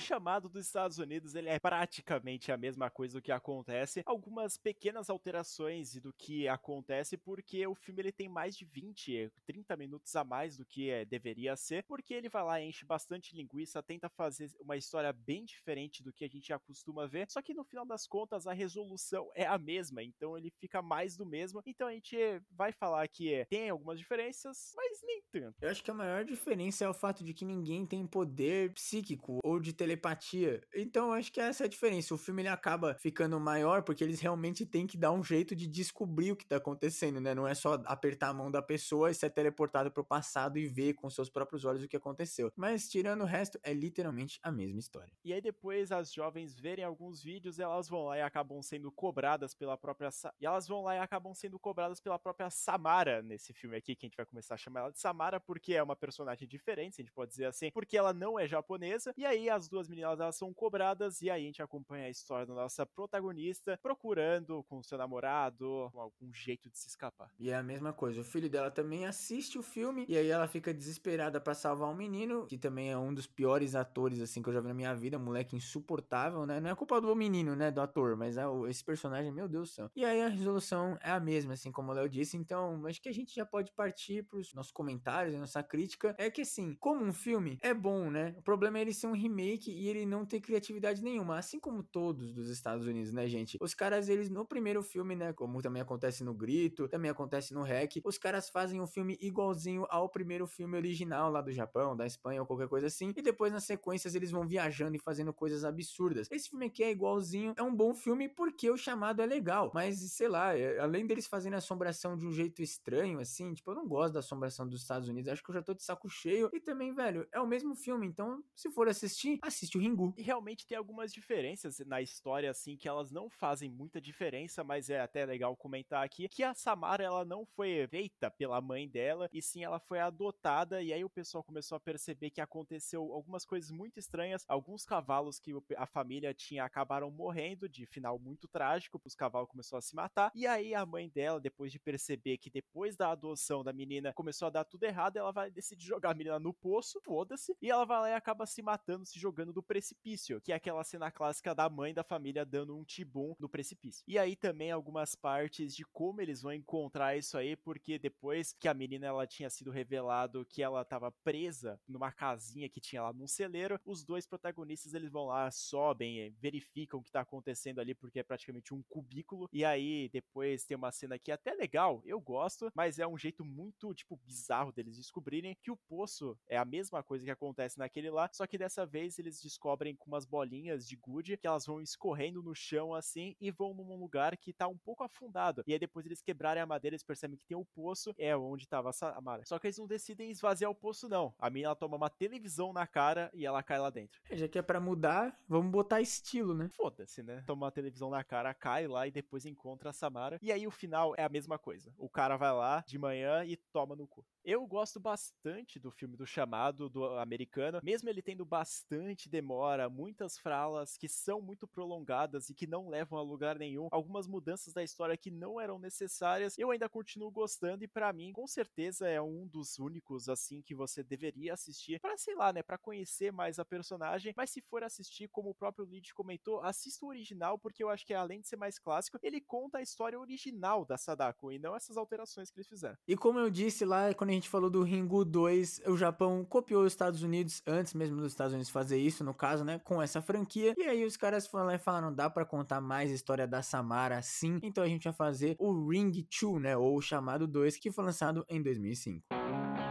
Chamado dos Estados Unidos ele é praticamente a mesma coisa do que acontece, algumas pequenas alterações do que acontece porque o filme ele tem mais de 20, 30 minutos a mais do que é, deveria ser, porque ele vai lá enche bastante linguiça, tenta fazer uma história bem diferente do que a gente acostuma ver, só que no final das contas a resolução é a mesma, então ele fica mais do mesmo. Então a gente vai falar que tem algumas diferenças, mas nem tanto. Eu acho que a maior diferença é o fato de que ninguém tem poder psíquico ou de telepatia. Então acho que essa é a diferença. O filme ele acaba ficando maior porque eles realmente têm que dar um jeito de descobrir o que tá acontecendo, né? Não é só apertar a mão da pessoa e ser teleportado pro passado e ver com seus próprios olhos o que aconteceu. Mas tirando o resto, é literalmente a mesma história. E aí depois as jovens verem alguns vídeos, elas vão lá e acabam sendo cobradas pela própria Sa e elas vão lá e acabam sendo cobradas pela própria Samara nesse filme aqui, que a gente vai começar a chamar ela de Samara porque é uma personagem diferente, a gente pode dizer assim, porque ela não é japonesa. E aí as duas meninas elas são cobradas e aí a gente acompanha a história da nossa protagonista procurando com seu namorado algum jeito de se escapar. E é a mesma coisa, o filho dela também assiste o filme e aí ela fica desesperada para salvar um menino, que também é um dos piores atores assim que eu já vi na minha vida, moleque insuportável, né? Não é culpa do menino, né, do ator, mas é esse personagem, meu Deus do céu. E aí a resolução é a mesma, assim como o Léo disse, então acho que a gente já pode partir pros nossos comentários, nossa crítica, é que assim, como um filme é bom, né? O problema é ele ser um remake e ele não ter criatividade nenhuma, assim como todos dos Estados Unidos, né, gente? Os caras, eles no primeiro filme, né, como também acontece no Grito, também acontece no Rec, os caras fazem um filme igualzinho ao primeiro filme original lá do Japão, da Espanha ou qualquer coisa assim, e depois nas sequências eles vão viajando e fazendo coisas absurdas. Esse filme aqui é igualzinho, é um bom filme porque o chamado é legal, mas sei lá, é, além deles fazerem a assombração de um jeito estranho, assim, tipo, eu não gosto da assombração dos Estados Unidos, acho que eu já tô de saco cheio, e também, velho, é o mesmo filme, então se for assistir, assiste o Ringu. E realmente tem algumas diferenças na história, assim, que elas não fazem muita diferença, mas é até legal comentar aqui que a Samara, ela não foi feita pela mãe dela, e sim ela foi adotada, e aí o pessoal começou a perceber que aconteceu algumas coisas muito estranhas, alguns cavalos que a família tinha acabaram morrendo de final muito trágico, os cavalos começaram a se matar, e aí a mãe dela, depois de perceber que depois da adoção da menina começou a dar tudo errado, ela vai decidir jogar a menina no poço, foda-se, e ela vai lá e acaba se matando, se jogando do precipício, que é aquela cena clássica da mãe da família dando um tibum no precipício. E aí também algumas partes de como eles vão encontrar isso aí, porque depois que a menina ela tinha sido revelado que ela estava presa numa casinha que tinha lá num celeiro, os dois protagonistas eles vão lá, sobem, verificam o que tá acontecendo ali, porque é praticamente um cubículo, e aí depois tem uma cena que é até legal, eu gosto, mas é um jeito muito, tipo, bizarro deles descobrirem que o poço é a mesma coisa que acontece naquele lá, só que dessa vez eles descobrem com umas bolinhas de gude que elas vão escorrendo no chão assim e vão num lugar que tá um pouco afundado. E aí depois eles quebrarem a madeira, eles percebem que tem o poço, é onde tava a Samara. Só que eles não decidem esvaziar o poço não. A mina ela toma uma televisão na cara e ela cai lá dentro. É, já que é para mudar, vamos botar estilo, né? Foda-se, né? Toma uma televisão na cara, cai lá e depois encontra a Samara. E aí o final é a mesma coisa. O cara vai lá de manhã e toma no cu. Eu gosto bastante do filme do chamado do americano, mesmo ele tendo bastante demora, muitas falas que são muito prolongadas e que não levam a lugar nenhum, algumas mudanças da história que não eram necessárias, eu ainda continuo gostando e para mim, com certeza é um dos únicos assim que você deveria assistir para sei lá, né, para conhecer mais a personagem, mas se for assistir como o próprio Lid comentou, assista o original porque eu acho que além de ser mais clássico, ele conta a história original da Sadako e não essas alterações que eles fizeram. E como eu disse lá quando a gente falou do Ringu 2, o Japão copiou os Estados Unidos antes mesmo dos Estados Unidos fazer isso, no caso, né, com essa franquia. E aí os caras foram lá e falaram, dá para contar mais história da Samara sim. Então a gente vai fazer o Ring 2, né, ou o chamado 2, que foi lançado em 2005.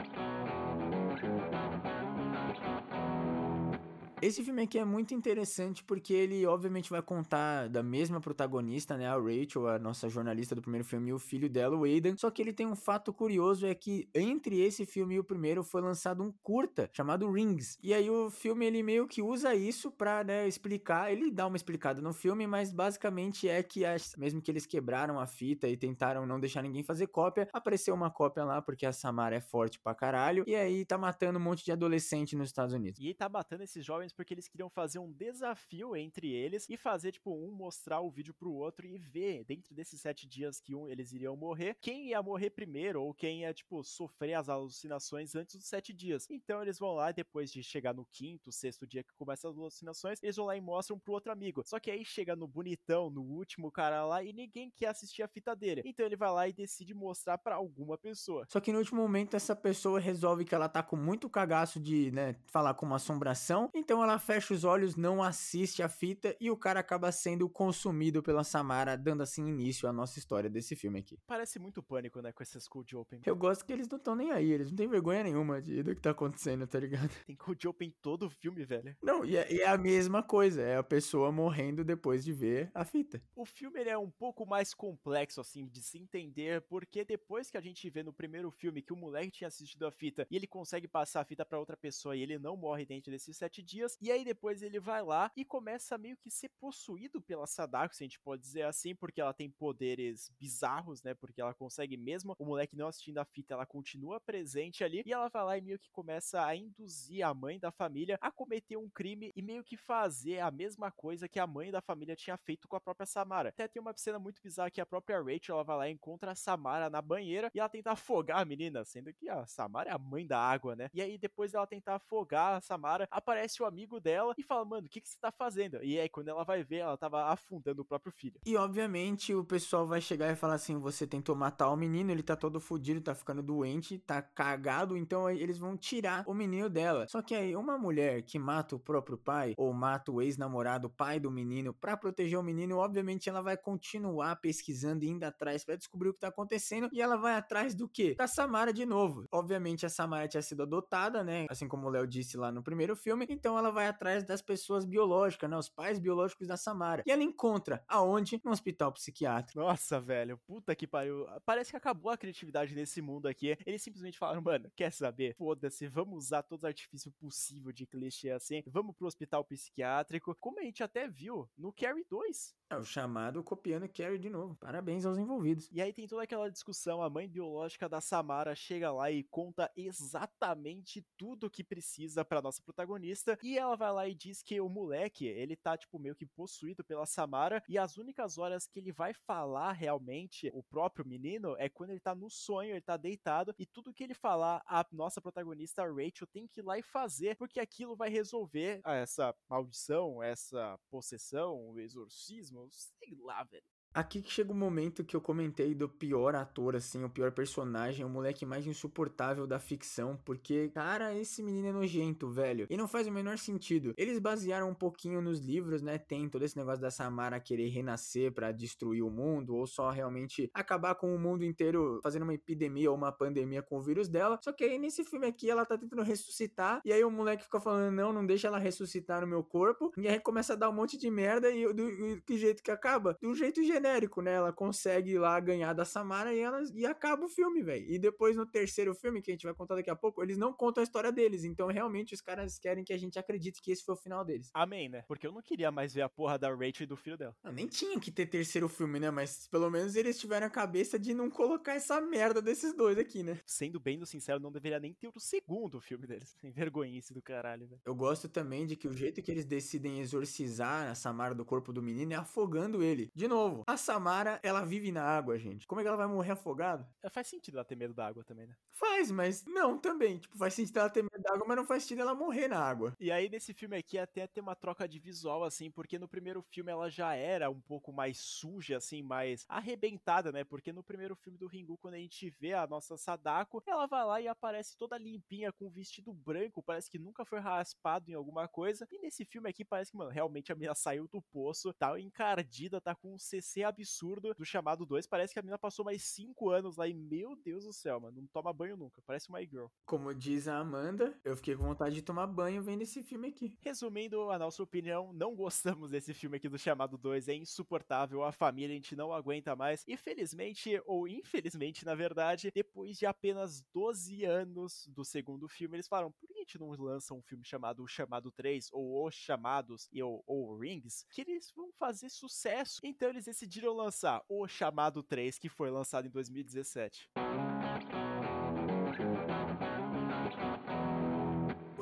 Esse filme aqui é muito interessante porque ele obviamente vai contar da mesma protagonista, né, a Rachel, a nossa jornalista do primeiro filme, e o filho dela, o Aidan. Só que ele tem um fato curioso é que entre esse filme e o primeiro foi lançado um curta chamado Rings. E aí o filme ele meio que usa isso para, né, explicar, ele dá uma explicada no filme, mas basicamente é que as, mesmo que eles quebraram a fita e tentaram não deixar ninguém fazer cópia, apareceu uma cópia lá porque a Samara é forte pra caralho e aí tá matando um monte de adolescente nos Estados Unidos. E tá matando esses jovens porque eles queriam fazer um desafio entre eles e fazer, tipo, um mostrar o vídeo pro outro e ver, dentro desses sete dias que um, eles iriam morrer, quem ia morrer primeiro ou quem ia, tipo, sofrer as alucinações antes dos sete dias. Então eles vão lá, depois de chegar no quinto, sexto dia que começam as alucinações, eles vão lá e mostram pro outro amigo. Só que aí chega no bonitão, no último cara lá, e ninguém quer assistir a fita dele. Então ele vai lá e decide mostrar para alguma pessoa. Só que no último momento essa pessoa resolve que ela tá com muito cagaço de, né, falar com uma assombração, então ela fecha os olhos, não assiste a fita e o cara acaba sendo consumido pela Samara, dando assim início à nossa história desse filme aqui. Parece muito pânico, né, com esses cold open. Eu gosto que eles não estão nem aí, eles não têm vergonha nenhuma de, do que tá acontecendo, tá ligado? Tem cold open em todo o filme, velho. Não, e é, é, a mesma coisa, é a pessoa morrendo depois de ver a fita. O filme ele é um pouco mais complexo, assim, de se entender, porque depois que a gente vê no primeiro filme que o moleque tinha assistido a fita e ele consegue passar a fita para outra pessoa e ele não morre dentro desses sete dias, e aí depois ele vai lá e começa a meio que ser possuído pela Sadako, se a gente pode dizer assim, porque ela tem poderes bizarros, né? Porque ela consegue mesmo, o moleque não assistindo a fita, ela continua presente ali e ela vai lá e meio que começa a induzir a mãe da família a cometer um crime e meio que fazer a mesma coisa que a mãe da família tinha feito com a própria Samara. Até tem uma cena muito bizarra que a própria Rachel ela vai lá e encontra a Samara na banheira e ela tenta afogar a menina, sendo que a Samara é a mãe da água, né? E aí depois dela tentar afogar a Samara, aparece o amigo dela e fala: "Mano, o que que você tá fazendo?" E aí quando ela vai ver, ela tava afundando o próprio filho. E obviamente o pessoal vai chegar e falar assim: "Você tentou matar o menino, ele tá todo fudido, tá ficando doente, tá cagado, então eles vão tirar o menino dela". Só que aí uma mulher que mata o próprio pai ou mata o ex-namorado, pai do menino, para proteger o menino, obviamente ela vai continuar pesquisando e indo atrás para descobrir o que tá acontecendo e ela vai atrás do quê? Da Samara de novo. Obviamente a Samara tinha sido adotada, né? Assim como o Léo disse lá no primeiro filme, então ela vai atrás das pessoas biológicas, né? Os pais biológicos da Samara. E ela encontra aonde? No hospital psiquiátrico. Nossa, velho, puta que pariu. Parece que acabou a criatividade nesse mundo aqui. Eles simplesmente falaram, mano, quer saber? Foda-se, vamos usar todo o artifício possível de clichê assim. Vamos pro hospital psiquiátrico. Como a gente até viu no Carrie 2. É o chamado copiando Carrie de novo. Parabéns aos envolvidos. E aí tem toda aquela discussão, a mãe biológica da Samara chega lá e conta exatamente tudo o que precisa para nossa protagonista, e ela vai lá e diz que o moleque, ele tá tipo meio que possuído pela Samara, e as únicas horas que ele vai falar realmente, o próprio menino, é quando ele tá no sonho, ele tá deitado, e tudo que ele falar, a nossa protagonista Rachel tem que ir lá e fazer, porque aquilo vai resolver essa maldição, essa possessão, o exorcismo, sei lá, velho. Aqui que chega o momento que eu comentei do pior ator, assim, o pior personagem, o moleque mais insuportável da ficção, porque, cara, esse menino é nojento, velho. E não faz o menor sentido. Eles basearam um pouquinho nos livros, né? Tem todo esse negócio da Samara querer renascer para destruir o mundo, ou só realmente acabar com o mundo inteiro fazendo uma epidemia ou uma pandemia com o vírus dela. Só que aí nesse filme aqui ela tá tentando ressuscitar, e aí o moleque fica falando: não, não deixa ela ressuscitar no meu corpo, e aí começa a dar um monte de merda, e do, do que jeito que acaba? Do jeito genérico genérico, né? Ela consegue lá ganhar da Samara e, ela, e acaba o filme, velho. E depois no terceiro filme, que a gente vai contar daqui a pouco, eles não contam a história deles. Então realmente os caras querem que a gente acredite que esse foi o final deles. Amém, né? Porque eu não queria mais ver a porra da Rachel e do filho dela. Ah, nem tinha que ter terceiro filme, né? Mas pelo menos eles tiveram a cabeça de não colocar essa merda desses dois aqui, né? Sendo bem do sincero, não deveria nem ter o segundo filme deles. Sem vergonhice do caralho, velho. Eu gosto também de que o jeito que eles decidem exorcizar a Samara do corpo do menino é afogando ele. De novo, a Samara, ela vive na água, gente. Como é que ela vai morrer afogada? É, faz sentido ela ter medo da água também, né? Faz, mas não também. Tipo, faz sentido ela ter medo da água, mas não faz sentido ela morrer na água. E aí, nesse filme aqui, até tem uma troca de visual, assim, porque no primeiro filme ela já era um pouco mais suja, assim, mais arrebentada, né? Porque no primeiro filme do Ringu, quando a gente vê a nossa Sadako, ela vai lá e aparece toda limpinha, com um vestido branco, parece que nunca foi raspado em alguma coisa. E nesse filme aqui, parece que, mano, realmente a menina saiu do poço, tá encardida, tá com um CC absurdo do chamado 2. Parece que a menina passou mais 5 anos lá e, meu Deus do céu, mano, não toma banho nunca. Parece uma girl. Como diz a Amanda, eu fiquei com vontade de tomar banho vendo esse filme aqui. Resumindo a nossa opinião, não gostamos desse filme aqui do chamado 2. É insuportável, a família a gente não aguenta mais. E felizmente, ou infelizmente, na verdade, depois de apenas 12 anos do segundo filme, eles falaram: por que gente não lança um filme chamado O Chamado 3 ou Os Chamados e ou, ou Rings? Que eles vão fazer sucesso. Então eles decidiram lançar O Chamado 3, que foi lançado em 2017.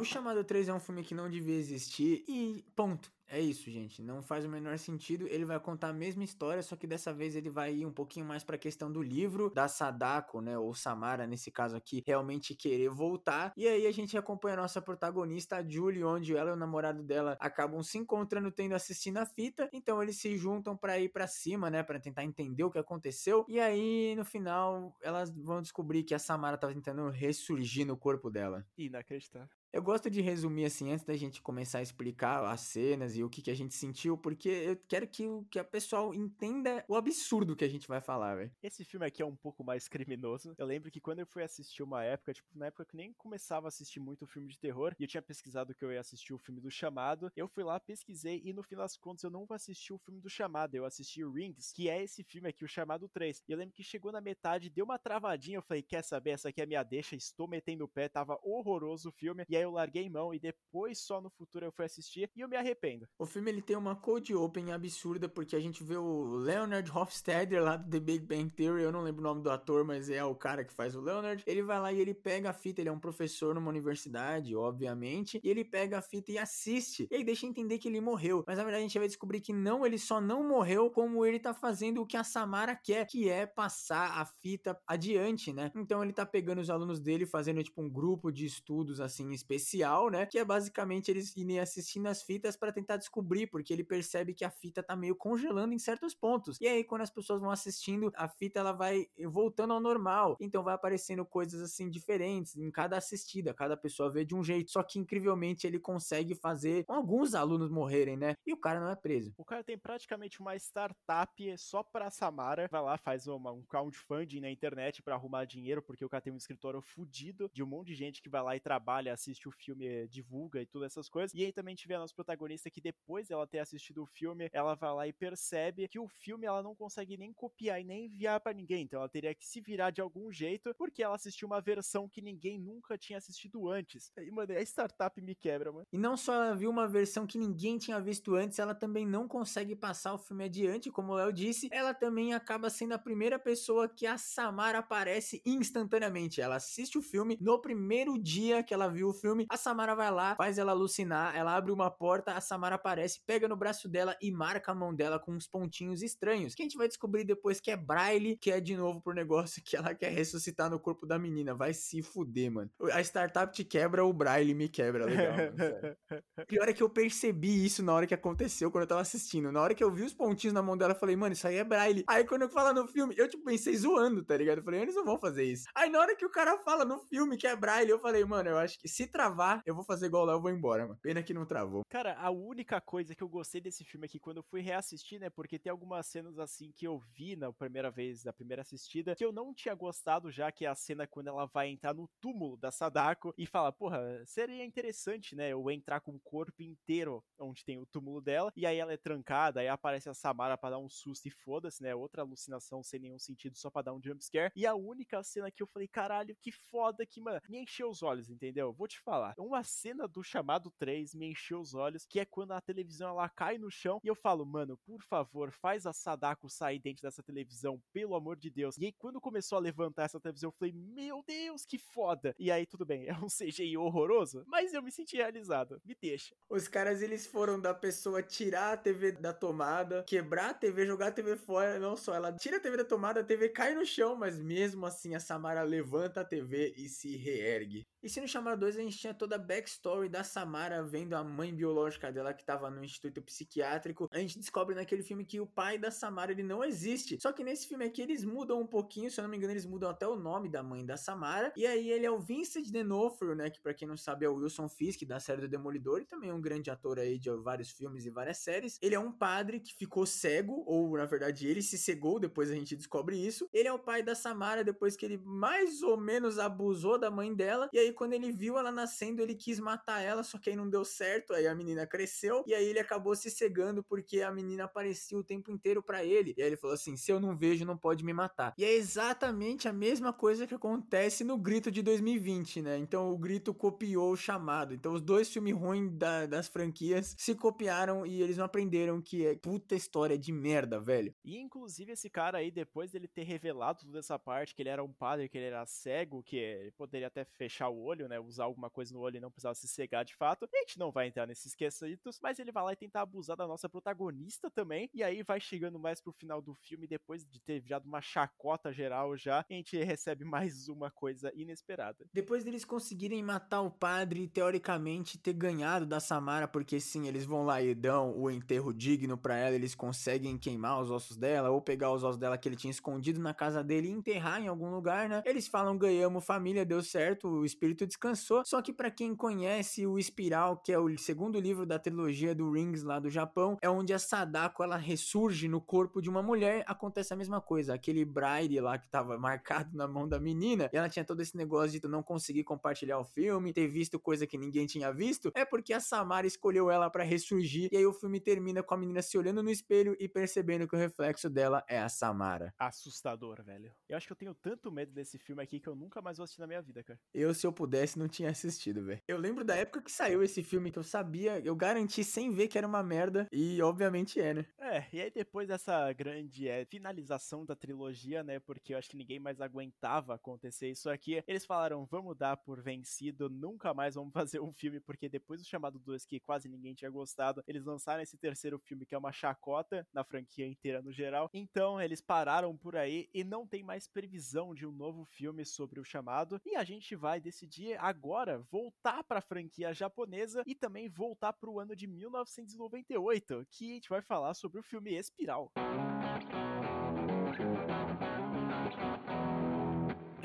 O Chamado 3 é um filme que não devia existir e ponto. É isso, gente. Não faz o menor sentido. Ele vai contar a mesma história, só que dessa vez ele vai ir um pouquinho mais pra questão do livro, da Sadako, né? Ou Samara, nesse caso aqui, realmente querer voltar. E aí a gente acompanha a nossa protagonista, a Julie, onde ela e o namorado dela acabam se encontrando, tendo assistindo a fita. Então eles se juntam para ir para cima, né? Para tentar entender o que aconteceu. E aí, no final, elas vão descobrir que a Samara tava tentando ressurgir no corpo dela. Inacreditável. Eu gosto de resumir assim antes da gente começar a explicar as cenas e o que, que a gente sentiu, porque eu quero que, o, que a pessoal entenda o absurdo que a gente vai falar, velho. Esse filme aqui é um pouco mais criminoso. Eu lembro que quando eu fui assistir uma época, tipo, na época que nem começava a assistir muito filme de terror, e eu tinha pesquisado que eu ia assistir o filme do Chamado, eu fui lá, pesquisei, e no fim das contas eu não assisti o filme do Chamado, eu assisti Rings, que é esse filme aqui, o Chamado 3. E eu lembro que chegou na metade, deu uma travadinha, eu falei, quer saber, essa aqui é a minha deixa, estou metendo o pé, tava horroroso o filme, e aí eu larguei mão, e depois só no futuro eu fui assistir, e eu me arrependo. O filme ele tem uma code open absurda, porque a gente vê o Leonard Hofstadter lá do The Big Bang Theory, eu não lembro o nome do ator, mas é o cara que faz o Leonard. Ele vai lá e ele pega a fita, ele é um professor numa universidade, obviamente, e ele pega a fita e assiste. E aí deixa entender que ele morreu. Mas na verdade a gente vai descobrir que não, ele só não morreu como ele tá fazendo o que a Samara quer, que é passar a fita adiante, né? Então ele tá pegando os alunos dele, fazendo tipo um grupo de estudos assim especial, né? Que é basicamente eles irem assistindo as fitas para tentar descobrir, porque ele percebe que a fita tá meio congelando em certos pontos. E aí quando as pessoas vão assistindo, a fita ela vai voltando ao normal. Então vai aparecendo coisas assim diferentes em cada assistida, cada pessoa vê de um jeito. Só que incrivelmente ele consegue fazer alguns alunos morrerem, né? E o cara não é preso. O cara tem praticamente uma startup só pra Samara. Vai lá, faz uma, um crowdfunding na internet para arrumar dinheiro, porque o cara tem um escritório fudido de um monte de gente que vai lá e trabalha, assiste o filme, divulga e todas essas coisas. E aí também tiver a nossa protagonista que depois dela ter assistido o filme, ela vai lá e percebe que o filme ela não consegue nem copiar e nem enviar para ninguém, então ela teria que se virar de algum jeito, porque ela assistiu uma versão que ninguém nunca tinha assistido antes. E, mano, a startup me quebra, mano. E não só ela viu uma versão que ninguém tinha visto antes, ela também não consegue passar o filme adiante, como o Léo disse, ela também acaba sendo a primeira pessoa que a Samara aparece instantaneamente. Ela assiste o filme, no primeiro dia que ela viu o filme, a Samara vai lá, faz ela alucinar, ela abre uma porta, a Samara aparece, pega no braço dela e marca a mão dela com uns pontinhos estranhos, que a gente vai descobrir depois que é Braille, que é de novo pro negócio que ela quer ressuscitar no corpo da menina. Vai se fuder, mano. A startup te quebra, o Braille me quebra, legal, mano, Pior é que eu percebi isso na hora que aconteceu, quando eu tava assistindo. Na hora que eu vi os pontinhos na mão dela, eu falei, mano, isso aí é Braille. Aí quando eu falo no filme, eu tipo pensei zoando, tá ligado? Eu falei, eles não vão fazer isso. Aí na hora que o cara fala no filme que é Braille, eu falei, mano, eu acho que se travar, eu vou fazer igual lá, eu vou embora, mano. Pena que não travou. Cara, a única coisa que eu gostei desse filme aqui quando eu fui reassistir, né? Porque tem algumas cenas assim que eu vi na primeira vez, da primeira assistida, que eu não tinha gostado já, que é a cena quando ela vai entrar no túmulo da Sadako e fala, porra, seria interessante, né? Eu entrar com o corpo inteiro onde tem o túmulo dela, e aí ela é trancada, aí aparece a Samara para dar um susto e foda-se, né? Outra alucinação sem nenhum sentido, só pra dar um jumpscare. E a única cena que eu falei, caralho, que foda que, mano, me encheu os olhos, entendeu? Vou te falar. Uma cena do chamado 3 me encheu os olhos, que é quando a televisão ela cai no chão e eu falo, mano, por favor, faz a Sadako sair dentro dessa televisão, pelo amor de Deus. E aí, quando começou a levantar essa televisão, eu falei, meu Deus, que foda. E aí, tudo bem, é um CGI horroroso, mas eu me senti realizado. Me deixa. Os caras, eles foram da pessoa tirar a TV da tomada, quebrar a TV, jogar a TV fora. Não só, ela tira a TV da tomada, a TV cai no chão, mas mesmo assim a Samara levanta a TV e se reergue. E se no Chamado 2 a gente tinha toda a backstory da Samara vendo a mãe biológica dela que estava no instituto psiquiátrico, a gente descobre naquele filme que o pai da Samara ele não existe. Só que nesse filme aqui eles mudam um pouquinho, se eu não me engano, eles mudam até o nome da mãe da Samara. E aí ele é o Vincent D'Onofrio, né, que para quem não sabe é o Wilson Fisk da série do Demolidor e também é um grande ator aí de vários filmes e várias séries. Ele é um padre que ficou cego, ou na verdade ele se cegou, depois a gente descobre isso. Ele é o pai da Samara depois que ele mais ou menos abusou da mãe dela. E aí quando ele viu ela nascendo, ele quis matar ela, só que aí não deu certo. Aí a menina cresceu e aí ele acabou se cegando porque a menina aparecia o tempo inteiro para ele. E aí ele falou assim: "Se eu não vejo, não pode me matar". E é exatamente a mesma coisa que acontece no Grito de 2020, né? Então o Grito copiou o chamado. Então os dois filmes ruins da, das franquias se copiaram e eles não aprenderam que é puta história de merda, velho. E inclusive esse cara aí, depois dele ter revelado toda essa parte, que ele era um padre, que ele era cego, que ele poderia até fechar o olho, né? Usar alguma coisa no olho e não precisava se cegar de fato. A gente não vai entrar nesses quesitos, mas ele vai lá e tentar abusar da nossa protagonista também. E aí vai chegando mais pro final do filme, depois de ter virado uma chacota geral já, a gente recebe mais uma coisa inesperada. Depois deles conseguirem matar o padre e teoricamente ter ganhado da Samara, porque sim, eles vão lá e dão o enterro digno para ela, eles conseguem queimar os ossos dela ou pegar os ossos dela que ele tinha escondido na casa dele e enterrar em algum lugar, né? Eles falam ganhamos família, deu certo, o espírito descansou. Só que para quem conhece o Espiral, que é o segundo livro da trilogia do Rings lá do Japão, é onde a Sadako ela ressurge no corpo de uma mulher, acontece a mesma coisa. Aquele braille lá que tava marcado na mão da menina, e ela tinha todo esse negócio de não conseguir compartilhar o filme, ter visto coisa que ninguém tinha visto, é porque a Samara escolheu ela para ressurgir, e aí o filme termina com a menina se olhando no espelho e percebendo que o reflexo dela é a Samara. Assustador, velho. Eu acho que eu tenho tanto medo desse filme aqui que eu nunca mais vou assistir na minha vida, cara. Eu, se eu pudesse, não tinha assistido, velho. Eu lembro da época que saiu esse filme que eu sabia, eu garanti sem ver que era uma merda, e obviamente é, né? É, e aí depois dessa grande é, finalização da trilogia, né? Porque eu acho que ninguém mais aguentava acontecer isso aqui. Eles falaram, vamos dar por vencido, nunca mais vamos fazer um filme, porque depois do chamado 2, que quase ninguém tinha gostado, eles lançaram esse terceiro filme, que é uma chacota na franquia inteira no geral. Então eles pararam por aí e não tem mais previsão de um novo filme sobre o chamado. E a gente vai decidir agora voltar para a franquia japonesa e também voltar para o ano de 1998, que a gente vai falar sobre o filme Espiral.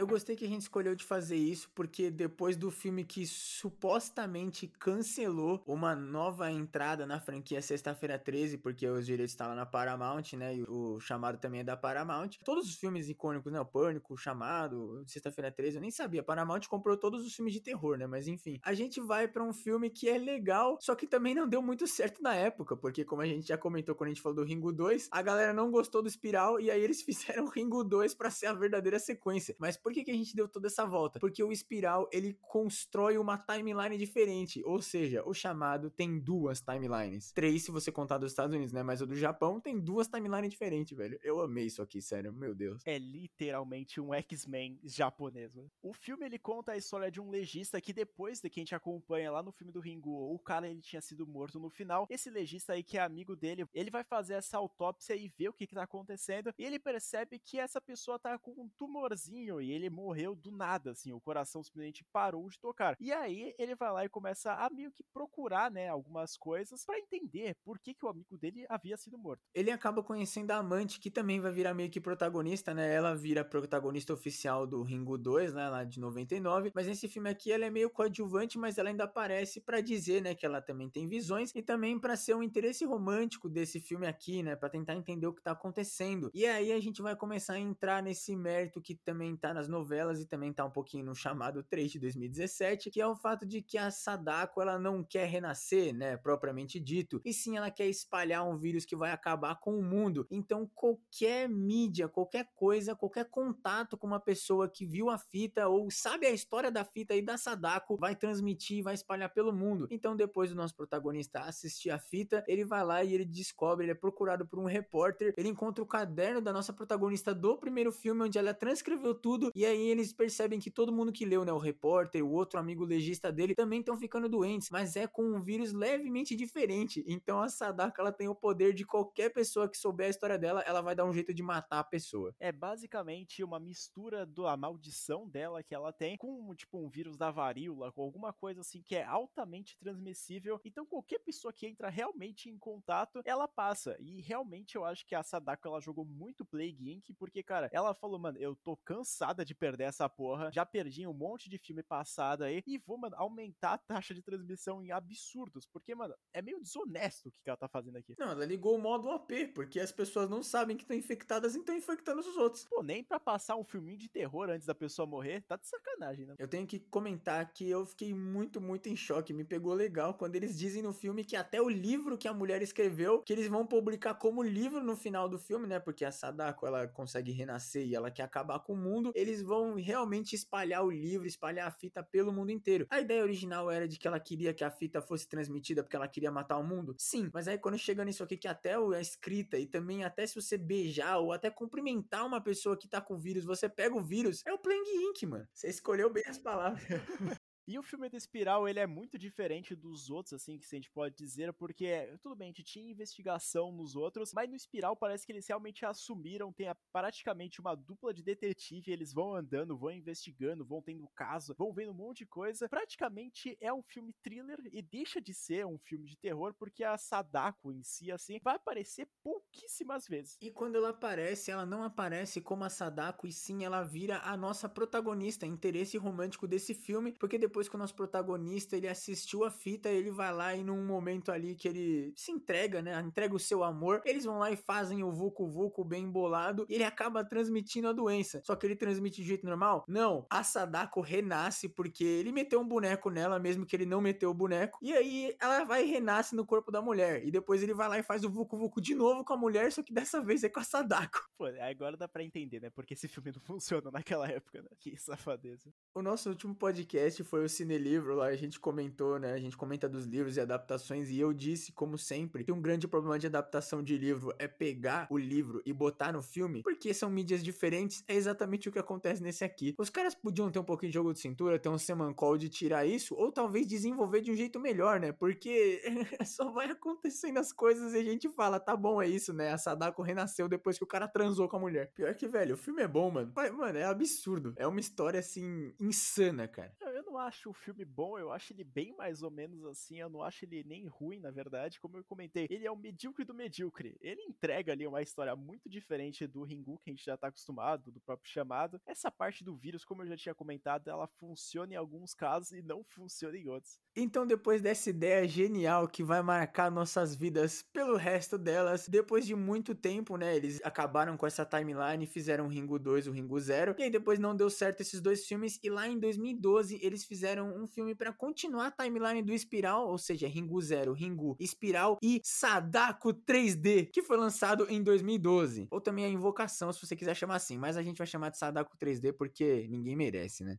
Eu gostei que a gente escolheu de fazer isso porque depois do filme que supostamente cancelou uma nova entrada na franquia Sexta-feira 13, porque os direitos estavam na Paramount, né? E o chamado também é da Paramount. Todos os filmes icônicos, né? O Pânico, o Chamado, Sexta-feira 13, eu nem sabia. A Paramount comprou todos os filmes de terror, né? Mas enfim, a gente vai para um filme que é legal, só que também não deu muito certo na época, porque como a gente já comentou quando a gente falou do Ringo 2, a galera não gostou do Espiral e aí eles fizeram Ringo 2 para ser a verdadeira sequência. Mas por que, que a gente deu toda essa volta? Porque o Espiral, ele constrói uma timeline diferente, ou seja, o chamado tem duas timelines. Três se você contar dos Estados Unidos, né? Mas o do Japão tem duas timelines diferentes, velho. Eu amei isso aqui, sério, meu Deus. É literalmente um X-Men japonês, mano. O filme ele conta a história de um legista que depois de que a gente acompanha lá no filme do Ringo, o cara ele tinha sido morto no final. Esse legista aí que é amigo dele, ele vai fazer essa autópsia e ver o que que tá acontecendo e ele percebe que essa pessoa tá com um tumorzinho e ele morreu do nada, assim, o coração simplesmente parou de tocar. E aí ele vai lá e começa a meio que procurar, né, algumas coisas para entender por que que o amigo dele havia sido morto. Ele acaba conhecendo a amante que também vai virar meio que protagonista, né? Ela vira protagonista oficial do Ringo 2, né, lá de 99, mas nesse filme aqui ela é meio coadjuvante, mas ela ainda aparece para dizer, né, que ela também tem visões e também para ser um interesse romântico desse filme aqui, né, para tentar entender o que tá acontecendo. E aí a gente vai começar a entrar nesse mérito que também tá nas novelas e também tá um pouquinho no chamado 3 de 2017, que é o fato de que a Sadako ela não quer renascer, né, propriamente dito, e sim ela quer espalhar um vírus que vai acabar com o mundo. Então qualquer mídia, qualquer coisa, qualquer contato com uma pessoa que viu a fita ou sabe a história da fita e da Sadako vai transmitir, vai espalhar pelo mundo. Então depois do nosso protagonista assistir a fita, ele vai lá e ele descobre, ele é procurado por um repórter, ele encontra o caderno da nossa protagonista do primeiro filme onde ela transcreveu tudo e aí eles percebem que todo mundo que leu, né, o repórter, o outro amigo legista dele também estão ficando doentes, mas é com um vírus levemente diferente. Então a Sadako ela tem o poder de qualquer pessoa que souber a história dela, ela vai dar um jeito de matar a pessoa. É basicamente uma mistura da maldição dela que ela tem com tipo um vírus da varíola, com alguma coisa assim que é altamente transmissível. Então qualquer pessoa que entra realmente em contato, ela passa. E realmente eu acho que a Sadako ela jogou muito Plague Inc porque cara, ela falou, mano, eu tô cansada de perder essa porra, já perdi um monte de filme passado aí e vou, mano, aumentar a taxa de transmissão em absurdos, porque, mano, é meio desonesto o que ela tá fazendo aqui. Não, ela ligou o modo AP, porque as pessoas não sabem que estão infectadas e estão infectando os outros. Pô, nem pra passar um filminho de terror antes da pessoa morrer, tá de sacanagem, né? Eu tenho que comentar que eu fiquei muito, muito em choque. Me pegou legal quando eles dizem no filme que até o livro que a mulher escreveu, que eles vão publicar como livro no final do filme, né? Porque a Sadako, ela consegue renascer e ela quer acabar com o mundo. Eles vão realmente espalhar o livro, espalhar a fita pelo mundo inteiro. A ideia original era de que ela queria que a fita fosse transmitida porque ela queria matar o mundo? Sim, mas aí quando chega nisso aqui que até a escrita e também até se você beijar ou até cumprimentar uma pessoa que tá com vírus, você pega o vírus, é o Plague Inc, mano. Você escolheu bem as palavras. E o filme do Espiral, ele é muito diferente dos outros, assim, que a gente pode dizer, porque, tudo bem, a gente tinha investigação nos outros, mas no Espiral parece que eles realmente assumiram, tem a, praticamente uma dupla de detetive, eles vão andando, vão investigando, vão tendo caso, vão vendo um monte de coisa. Praticamente é um filme thriller e deixa de ser um filme de terror, porque a Sadako em si, assim, vai aparecer pouquíssimas vezes. E quando ela aparece, ela não aparece como a Sadako, e sim ela vira a nossa protagonista, interesse romântico desse filme, porque depois depois que o nosso protagonista ele assistiu a fita, ele vai lá e num momento ali que ele se entrega, né? Entrega o seu amor, eles vão lá e fazem o Vucu Vucu bem bolado e ele acaba transmitindo a doença. Só que ele transmite de jeito normal? Não. A Sadako renasce porque ele meteu um boneco nela, mesmo que ele não meteu o boneco. E aí ela vai e renasce no corpo da mulher. E depois ele vai lá e faz o Vucu Vucu de novo com a mulher, só que dessa vez é com a Sadako. Pô, agora dá pra entender, né? Porque esse filme não funciona naquela época, né? Que safadeza. O nosso último podcast foi o Cinelivro, lá a gente comentou, né? A gente comenta dos livros e adaptações, e eu disse, como sempre, que um grande problema de adaptação de livro é pegar o livro e botar no filme, porque são mídias diferentes, é exatamente o que acontece nesse aqui. Os caras podiam ter um pouquinho de jogo de cintura, ter um semancol de tirar isso, ou talvez desenvolver de um jeito melhor, né? Porque só vai acontecendo as coisas e a gente fala, tá bom, é isso, né? A Sadako renasceu depois que o cara transou com a mulher. Pior que, velho, o filme é bom, mano. Mano, é absurdo. É uma história, assim, insana, cara. Eu não não acho o filme bom, eu acho ele bem mais ou menos assim, eu não acho ele nem ruim, na verdade, como eu comentei, ele é o medíocre do medíocre. Ele entrega ali uma história muito diferente do Ringu que a gente já tá acostumado, do próprio chamado. Essa parte do vírus, como eu já tinha comentado, ela funciona em alguns casos e não funciona em outros. Então, depois dessa ideia genial que vai marcar nossas vidas pelo resto delas, depois de muito tempo, né, eles acabaram com essa timeline fizeram o Ringu 2, o Ringu 0, e aí depois não deu certo esses dois filmes, e lá em 2012 eles fizeram um filme para continuar a timeline do Espiral, ou seja, Ringu 0, Ringu, Espiral e Sadako 3D, que foi lançado em 2012. Ou também a Invocação, se você quiser chamar assim, mas a gente vai chamar de Sadako 3D porque ninguém merece, né?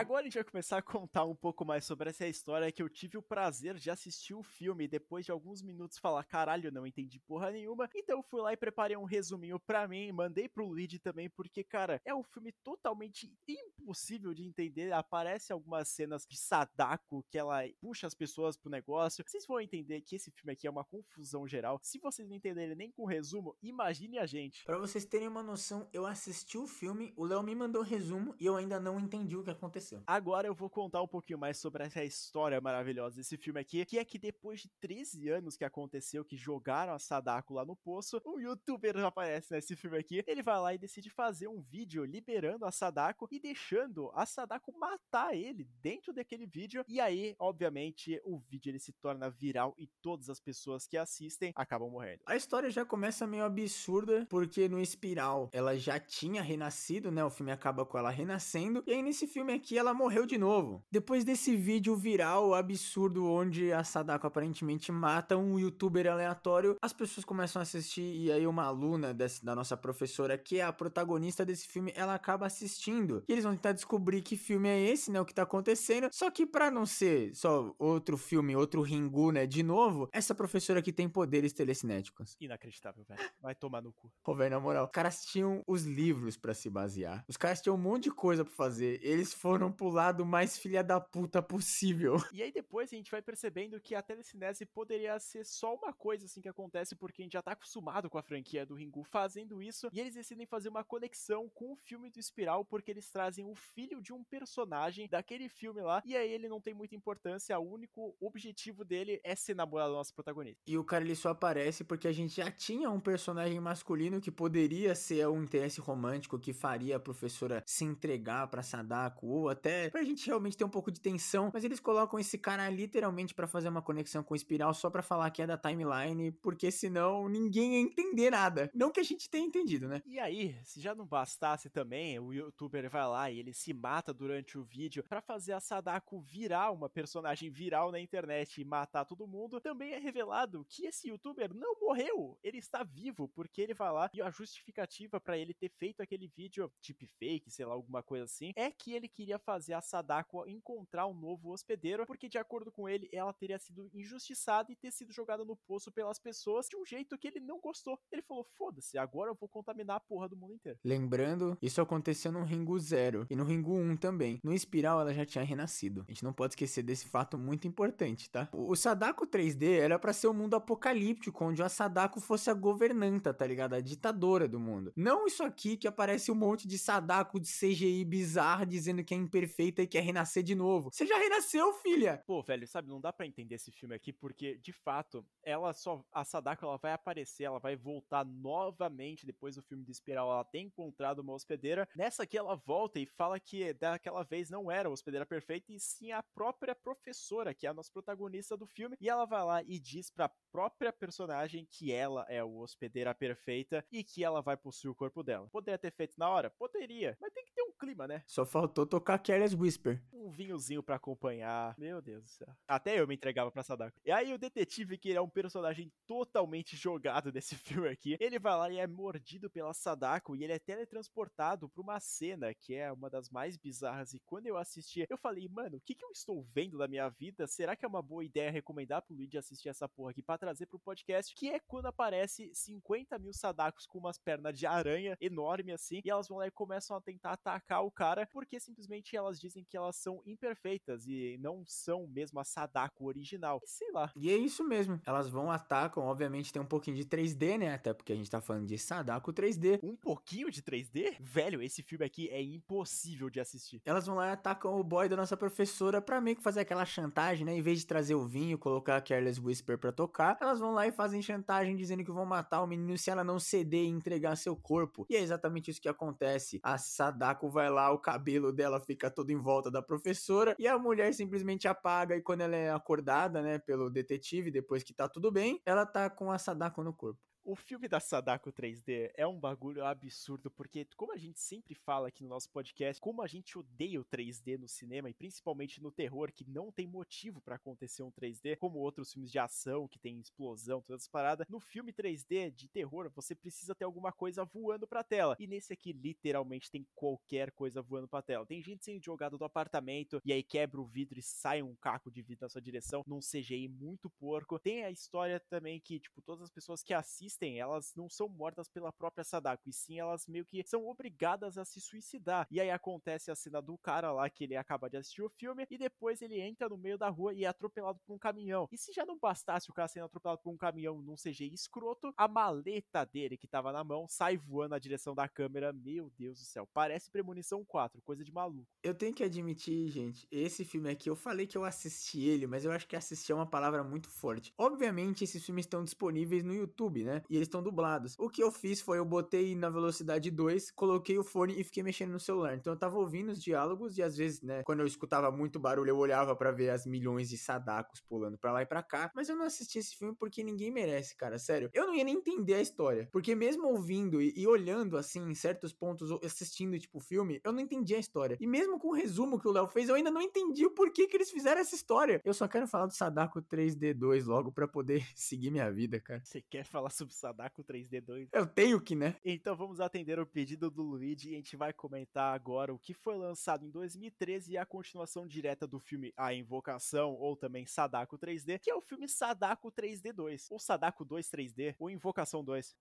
Agora a gente vai começar a contar um pouco mais sobre essa história que eu tive o prazer de assistir o filme depois de alguns minutos falar, caralho, não entendi porra nenhuma. Então eu fui lá e preparei um resuminho pra mim, mandei pro Luigi também, porque, cara, é um filme totalmente impossível de entender. Aparece algumas cenas de Sadako que ela puxa as pessoas pro negócio. Vocês vão entender que esse filme aqui é uma confusão geral. Se vocês não entenderem nem com resumo, imagine a gente. Para vocês terem uma noção, eu assisti o filme, o Léo me mandou resumo e eu ainda não entendi o que aconteceu aconteceu. Agora eu vou contar um pouquinho mais sobre essa história maravilhosa desse filme aqui, que é que depois de 13 anos que aconteceu, que jogaram a Sadako lá no poço, um youtuber aparece nesse filme aqui, ele vai lá e decide fazer um vídeo liberando a Sadako e deixando a Sadako matar ele dentro daquele vídeo, e aí, obviamente, o vídeo ele se torna viral e todas as pessoas que assistem acabam morrendo. A história já começa meio absurda, porque no Espiral ela já tinha renascido, né? O filme acaba com ela renascendo, e aí nesse filme aqui ela morreu de novo. Depois desse vídeo viral absurdo onde a Sadako aparentemente mata um youtuber aleatório, as pessoas começam a assistir e aí uma aluna desse, da nossa professora, que é a protagonista desse filme, ela acaba assistindo. E eles vão tentar descobrir que filme é esse, né, o que tá acontecendo. Só que para não ser só outro filme, outro Ringu, né, de novo, essa professora aqui tem poderes telecinéticos. Inacreditável, velho. Vai tomar no cu. Pô, velho, na moral, os caras tinham os livros para se basear. Os caras tinham um monte de coisa para fazer. Eles foram pro lado mais filha da puta possível. E aí depois a gente vai percebendo que a telecinese poderia ser só uma coisa assim que acontece porque a gente já tá acostumado com a franquia do Ringu fazendo isso e eles decidem fazer uma conexão com o filme do Espiral porque eles trazem o filho de um personagem daquele filme lá e aí ele não tem muita importância, o único objetivo dele é ser namorado do nosso protagonista. E o cara ele só aparece porque a gente já tinha um personagem masculino que poderia ser um interesse romântico que faria a professora se entregar para Sadako ou até pra gente realmente ter um pouco de tensão, mas eles colocam esse cara literalmente para fazer uma conexão com o Espiral só para falar que é da timeline, porque senão ninguém ia entender nada. Não que a gente tenha entendido, né? E aí, se já não bastasse também, o youtuber vai lá e ele se mata durante o vídeo para fazer a Sadako virar uma personagem viral na internet e matar todo mundo, também é revelado que esse youtuber não morreu, ele está vivo, porque ele vai lá e a justificativa para ele ter feito aquele vídeo fake, sei lá, alguma coisa assim, é que ele queria fazer a Sadako encontrar um novo hospedeiro, porque de acordo com ele, ela teria sido injustiçada e ter sido jogada no poço pelas pessoas de um jeito que ele não gostou. Ele falou: foda-se, agora eu vou contaminar a porra do mundo inteiro. Lembrando, isso aconteceu no Ringu 0 e no Ringu 1 também. No Espiral ela já tinha renascido. A gente não pode esquecer desse fato muito importante, tá? O Sadako 3D era para ser um mundo apocalíptico, onde a Sadako fosse a governanta, tá ligado? A ditadora do mundo. Não isso aqui que aparece um monte de Sadako de CGI bizarra dizendo que é imperfeita e quer renascer de novo. Você já renasceu, filha! Pô, velho, sabe, não dá para entender esse filme aqui, porque, de fato, ela só. A Sadako ela vai aparecer, ela vai voltar novamente depois do filme de Espiral. Ela tem encontrado uma hospedeira. Nessa aqui ela volta e fala que daquela vez não era a hospedeira perfeita, e sim a própria professora, que é a nossa protagonista do filme. E ela vai lá e diz pra própria personagem que ela é a hospedeira perfeita e que ela vai possuir o corpo dela. Poderia ter feito na hora? Poderia, mas tem que ter um clima, né? Só faltou tocar Careless Whisper. Um vinhozinho para acompanhar. Meu Deus do céu. Até eu me entregava pra Sadako. E aí o detetive, que é um personagem totalmente jogado nesse filme aqui, ele vai lá e é mordido pela Sadako e ele é teletransportado pra uma cena que é uma das mais bizarras. E quando eu assisti, eu falei, mano, o que, que eu estou vendo da minha vida? Será que é uma boa ideia recomendar pro Luigi assistir essa porra aqui pra trazer pro podcast? Que é quando aparece 50 mil Sadakos com umas pernas de aranha enorme assim, e elas vão lá e começam a tentar atacar o cara, porque simplesmente elas dizem que elas são imperfeitas e não são mesmo a Sadako original. Sei lá. E é isso mesmo. Elas vão, atacam, obviamente tem um pouquinho de 3D, né? Até porque a gente tá falando de Sadako 3D. Um pouquinho de 3D? Velho, esse filme aqui é impossível de assistir. Elas vão lá e atacam o boy da nossa professora pra meio que fazer aquela chantagem, né? Em vez de trazer o vinho, colocar a Careless Whisper pra tocar, elas vão lá e fazem chantagem dizendo que vão matar o menino se ela não ceder e entregar seu corpo. E é exatamente isso que acontece. A Sadako vai lá, o cabelo dela fica todo em volta da professora e a mulher simplesmente apaga e quando ela é acordada, né, pelo detetive, depois que tá tudo bem, ela tá com a Sadako no corpo. O filme da Sadako 3D é um bagulho absurdo, porque, como a gente sempre fala aqui no nosso podcast, como a gente odeia o 3D no cinema, e principalmente no terror, que não tem motivo para acontecer um 3D, como outros filmes de ação, que tem explosão, todas as paradas. No filme 3D de terror, você precisa ter alguma coisa voando pra tela. E nesse aqui, literalmente, tem qualquer coisa voando pra tela. Tem gente sendo jogada do apartamento, e aí quebra o vidro e sai um caco de vidro na sua direção, num CGI muito porco. Tem a história também que, tipo, todas as pessoas que assistem existem, elas não são mortas pela própria Sadako, e sim elas meio que são obrigadas a se suicidar. E aí acontece a cena do cara lá que ele acaba de assistir o filme e depois ele entra no meio da rua e é atropelado por um caminhão. E se já não bastasse o cara sendo atropelado por um caminhão num CG escroto, a maleta dele que tava na mão sai voando na direção da câmera. Meu Deus do céu, parece Premonição 4, coisa de maluco. Eu tenho que admitir, gente, esse filme aqui, eu falei que eu assisti ele, mas eu acho que assistir é uma palavra muito forte. Obviamente, esses filmes estão disponíveis no YouTube, né? E eles estão dublados. O que eu fiz foi eu botei na velocidade 2, coloquei o fone e fiquei mexendo no celular. Então eu tava ouvindo os diálogos e às vezes, né, quando eu escutava muito barulho, eu olhava para ver as milhões de sadacos pulando para lá e para cá. Mas eu não assisti esse filme porque ninguém merece, cara, sério. Eu não ia nem entender a história, porque mesmo ouvindo e, e olhando assim em certos pontos, assistindo tipo o filme, eu não entendi a história. E mesmo com o resumo que o Léo fez, eu ainda não entendi o porquê que eles fizeram essa história. Eu só quero falar do Sadako 3D2 logo para poder seguir minha vida, cara. Você quer falar sobre Sadako 3D2? Eu tenho que, né? Então vamos atender o pedido do Luigi e a gente vai comentar agora o que foi lançado em 2013 e a continuação direta do filme A Invocação, ou também Sadako 3D, que é o filme Sadako 3D2, ou Sadako 2 3D, ou Invocação 2.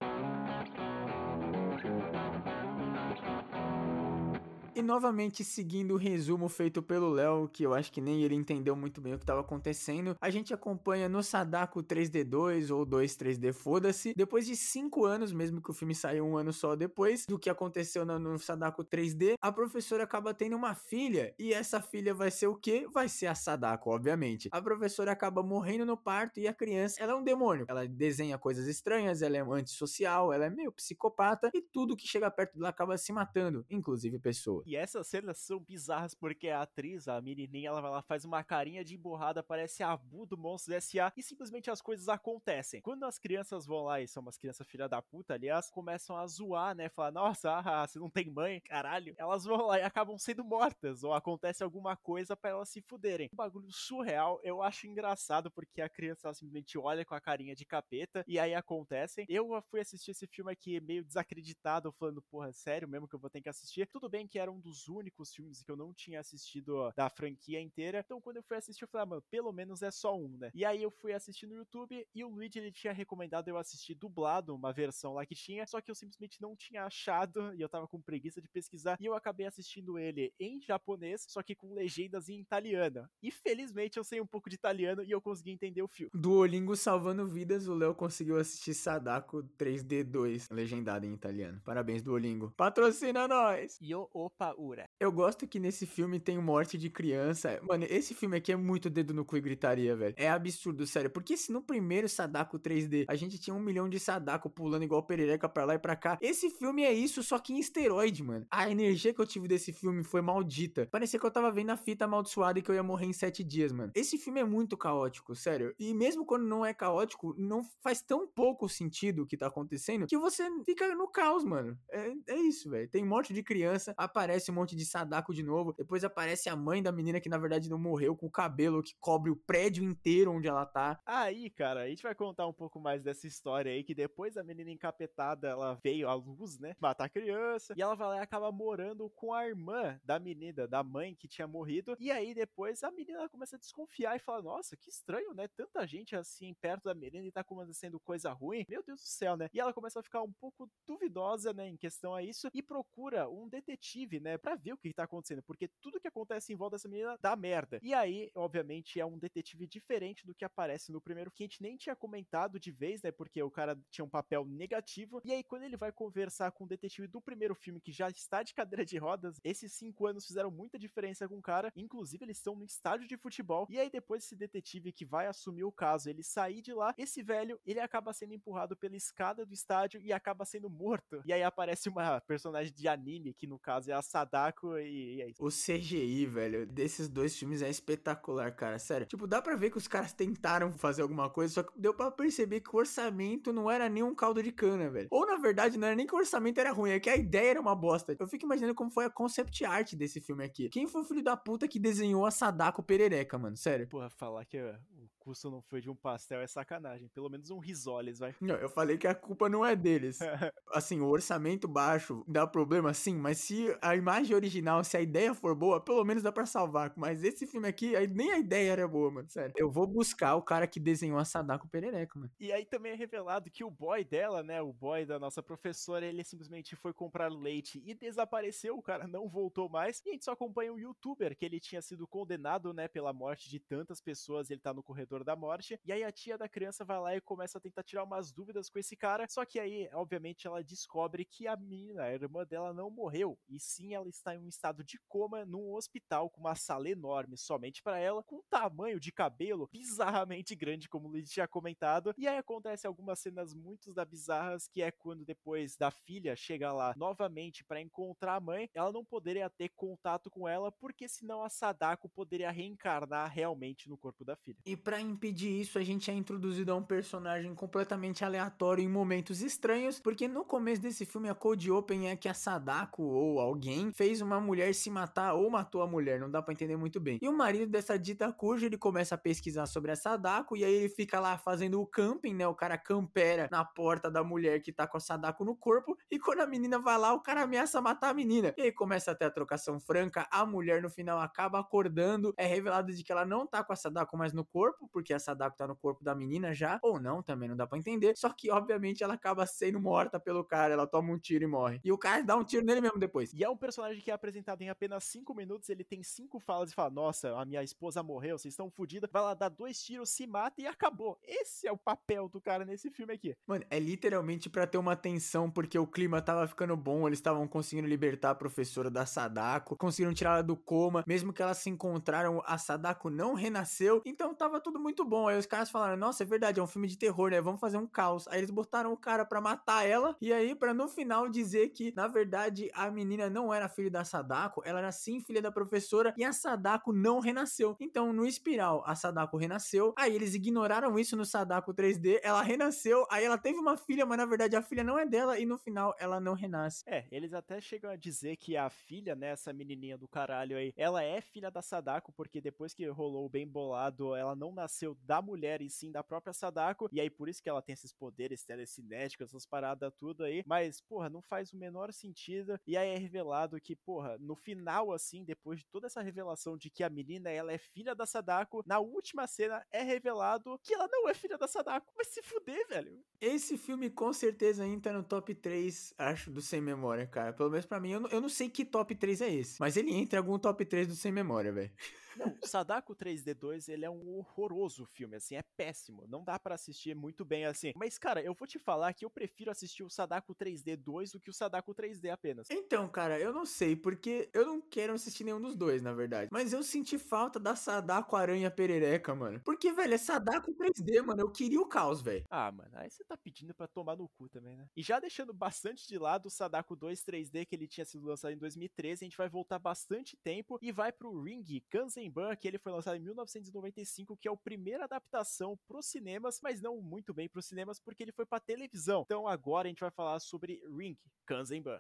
E novamente, seguindo o resumo feito pelo Léo, que eu acho que nem ele entendeu muito bem o que estava acontecendo, a gente acompanha no Sadako 3D2 ou 2 3D, foda-se, depois de 5 anos, mesmo que o filme saiu um ano só depois do que aconteceu no, no Sadako 3D, a professora acaba tendo uma filha, e essa filha vai ser o quê? Vai ser a Sadako, obviamente. A professora acaba morrendo no parto e a criança, ela é um demônio. Ela desenha coisas estranhas, ela é antissocial, ela é meio psicopata, e tudo que chega perto dela acaba se matando, inclusive pessoas. E essas cenas são bizarras porque a atriz, a menininha, ela vai lá, faz uma carinha de emborrada, parece a Abu do Monstros S.A. e simplesmente as coisas acontecem. Quando as crianças vão lá, e são umas crianças filha da puta, aliás, começam a zoar, né? Falar, nossa, ah, você não tem mãe, caralho. Elas vão lá e acabam sendo mortas, ou acontece alguma coisa para elas se fuderem. Um bagulho surreal, eu acho engraçado porque a criança simplesmente olha com a carinha de capeta e aí acontecem. Eu fui assistir esse filme aqui meio desacreditado, falando, porra, sério mesmo que eu vou ter que assistir? Tudo bem que era um um dos únicos filmes que eu não tinha assistido da franquia inteira. Então, quando eu fui assistir, eu falei, ah, mano, pelo menos é só um, né? E aí eu fui assistir no YouTube e o Luigi ele tinha recomendado eu assistir dublado, uma versão lá que tinha, só que eu simplesmente não tinha achado e eu tava com preguiça de pesquisar. E eu acabei assistindo ele em japonês, só que com legendas em italiano. E felizmente eu sei um pouco de italiano e eu consegui entender o filme. Duolingo salvando vidas, o Léo conseguiu assistir Sadako 3D2, legendado em italiano. Parabéns, Duolingo. Patrocina nós! E opa, Eu gosto que nesse filme tem morte de criança. Mano, esse filme aqui é muito dedo no cu e gritaria, velho. É absurdo, sério. Porque se no primeiro Sadako 3D a gente tinha um milhão de Sadako pulando igual perereca pra lá e pra cá, esse filme é isso, só que em esteroide, mano. A energia que eu tive desse filme foi maldita. Parecia que eu tava vendo a fita amaldiçoada e que eu ia morrer em sete dias, mano. Esse filme é muito caótico, sério. E mesmo quando não é caótico, não faz tão pouco sentido o que tá acontecendo que você fica no caos, mano. É, é isso, velho. Tem morte de criança, aparece aparece um monte de Sadako de novo. Depois aparece a mãe da menina que na verdade não morreu, com o cabelo que cobre o prédio inteiro onde ela tá. Aí, cara, a gente vai contar um pouco mais dessa história aí, que depois a menina encapetada, ela veio à luz, né? Matar a criança. E ela vai lá e acaba morando com a irmã da menina, da mãe que tinha morrido. E aí depois a menina começa a desconfiar e fala: Nossa, que estranho, né? Tanta gente assim perto da menina e tá acontecendo coisa ruim. Meu Deus do céu, né? E ela começa a ficar um pouco duvidosa, né, em questão a isso e procura um detetive né, pra ver o que tá acontecendo, porque tudo que acontece em volta dessa menina dá merda. E aí, obviamente, é um detetive diferente do que aparece no primeiro, que a gente nem tinha comentado de vez, né, porque o cara tinha um papel negativo. E aí, quando ele vai conversar com o detetive do primeiro filme, que já está de cadeira de rodas, esses cinco anos fizeram muita diferença com o cara. Inclusive, eles estão no estádio de futebol. E aí, depois, esse detetive que vai assumir o caso, ele sair de lá, esse velho, ele acaba sendo empurrado pela escada do estádio e acaba sendo morto. E aí aparece uma personagem de anime, que no caso é a Sadako, e, e é isso. O CGI, velho, desses dois filmes é espetacular, cara. Sério. Tipo, dá pra ver que os caras tentaram fazer alguma coisa, só que deu pra perceber que o orçamento não era nem um caldo de cana, velho. Ou na verdade, não era nem que o orçamento era ruim, é que a ideia era uma bosta. Eu fico imaginando como foi a concept art desse filme aqui. Quem foi o filho da puta que desenhou a Sadako Perereca, mano? Sério. Porra, falar que custo não foi de um pastel é sacanagem. Pelo menos um risoles, vai. Não, eu falei que a culpa não é deles. assim, o orçamento baixo dá problema sim, mas se a imagem original, se a ideia for boa, pelo menos dá pra salvar. Mas esse filme aqui, nem a ideia era boa, mano. Sério. Eu vou buscar o cara que desenhou a Sadako Perereca, mano. E aí também é revelado que o boy dela, né, o boy da nossa professora, ele simplesmente foi comprar leite e desapareceu, o cara não voltou mais. E a gente só acompanha um youtuber que ele tinha sido condenado, né, pela morte de tantas pessoas, ele tá no corredor da morte. E aí a tia da criança vai lá e começa a tentar tirar umas dúvidas com esse cara. Só que aí, obviamente, ela descobre que a menina, a irmã dela, não morreu. E sim, ela está em um estado de coma num hospital com uma sala enorme somente para ela, com um tamanho de cabelo bizarramente grande, como o Luiz tinha comentado. E aí acontece algumas cenas muito da bizarras, que é quando depois da filha chega lá novamente para encontrar a mãe, ela não poderia ter contato com ela, porque senão a Sadako poderia reencarnar realmente no corpo da filha. E para impedir isso, a gente é introduzido a um personagem completamente aleatório em momentos estranhos, porque no começo desse filme a code open é que a Sadako ou alguém fez uma mulher se matar ou matou a mulher, não dá para entender muito bem. E o marido dessa dita cuja ele começa a pesquisar sobre a Sadako e aí ele fica lá fazendo o camping, né? O cara campera na porta da mulher que tá com a Sadako no corpo e quando a menina vai lá, o cara ameaça matar a menina. E aí começa a ter a trocação franca, a mulher no final acaba acordando, é revelado de que ela não tá com a Sadako mais no corpo, porque a Sadako tá no corpo da menina já, ou não, também não dá para entender. Só que obviamente ela acaba sendo morta pelo cara, ela toma um tiro e morre. E o cara dá um tiro nele mesmo depois. E é um personagem que é apresentado em apenas 5 minutos, ele tem cinco falas e fala: Nossa, a minha esposa morreu, vocês estão fodidos. Vai lá dar dois tiros, se mata e acabou. Esse é o papel do cara nesse filme aqui. Mano, é literalmente para ter uma tensão, porque o clima tava ficando bom, eles estavam conseguindo libertar a professora da Sadako, conseguiram tirar ela do coma, mesmo que elas se encontraram, a Sadako não renasceu, então tava tudo muito bom. Aí os caras falaram: Nossa, é verdade, é um filme de terror, né? Vamos fazer um caos. Aí eles botaram o cara para matar ela, e aí, para no final dizer que, na verdade, a menina não era filha da Sadako, ela era sim filha da professora, e a Sadako não renasceu. Então, no espiral, a Sadako renasceu, aí eles ignoraram isso no Sadako 3D, ela renasceu, aí ela teve uma filha, mas na verdade a filha não é dela, e no final ela não renasce. É, eles até chegam a dizer que a filha, né, essa menininha do caralho aí, ela é filha da Sadako, porque depois que rolou o bem bolado, ela não nasceu da mulher e sim da própria Sadako, e aí por isso que ela tem esses poderes telecinéticos, essas paradas tudo aí, mas, porra, não faz o menor sentido, e aí é revelado que, porra, no final, assim, depois de toda essa revelação de que a menina, ela é filha da Sadako, na última cena é revelado que ela não é filha da Sadako, vai se fuder, velho. Esse filme com certeza entra no top 3, acho, do Sem Memória, cara. Pelo menos pra mim, eu não, eu não sei que top 3 é esse, mas ele entra em algum top 3 do Sem Memória, velho. Não, Sadako 3D2, ele é um horroroso filme, assim, é péssimo. Não dá para assistir muito bem assim. Mas, cara, eu vou te falar que eu prefiro assistir o Sadako 3D2 do que o Sadako 3D apenas. Então, cara, eu não sei, porque eu não quero assistir nenhum dos dois, na verdade. Mas eu senti falta da Sadako Aranha Perereca, mano. Porque, velho, é Sadako 3D, mano. Eu queria o caos, velho. Ah, mano, aí você tá pedindo para tomar no cu também, né? E já deixando bastante de lado o Sadako 2 3D, que ele tinha sido lançado em 2013, a gente vai voltar bastante tempo e vai pro Ring Kanzenban, que ele foi lançado em 1995, que é a primeira adaptação pros cinemas, mas não muito bem pros cinemas, porque ele foi pra televisão. Então agora a gente vai falar sobre Ring Kanzenban.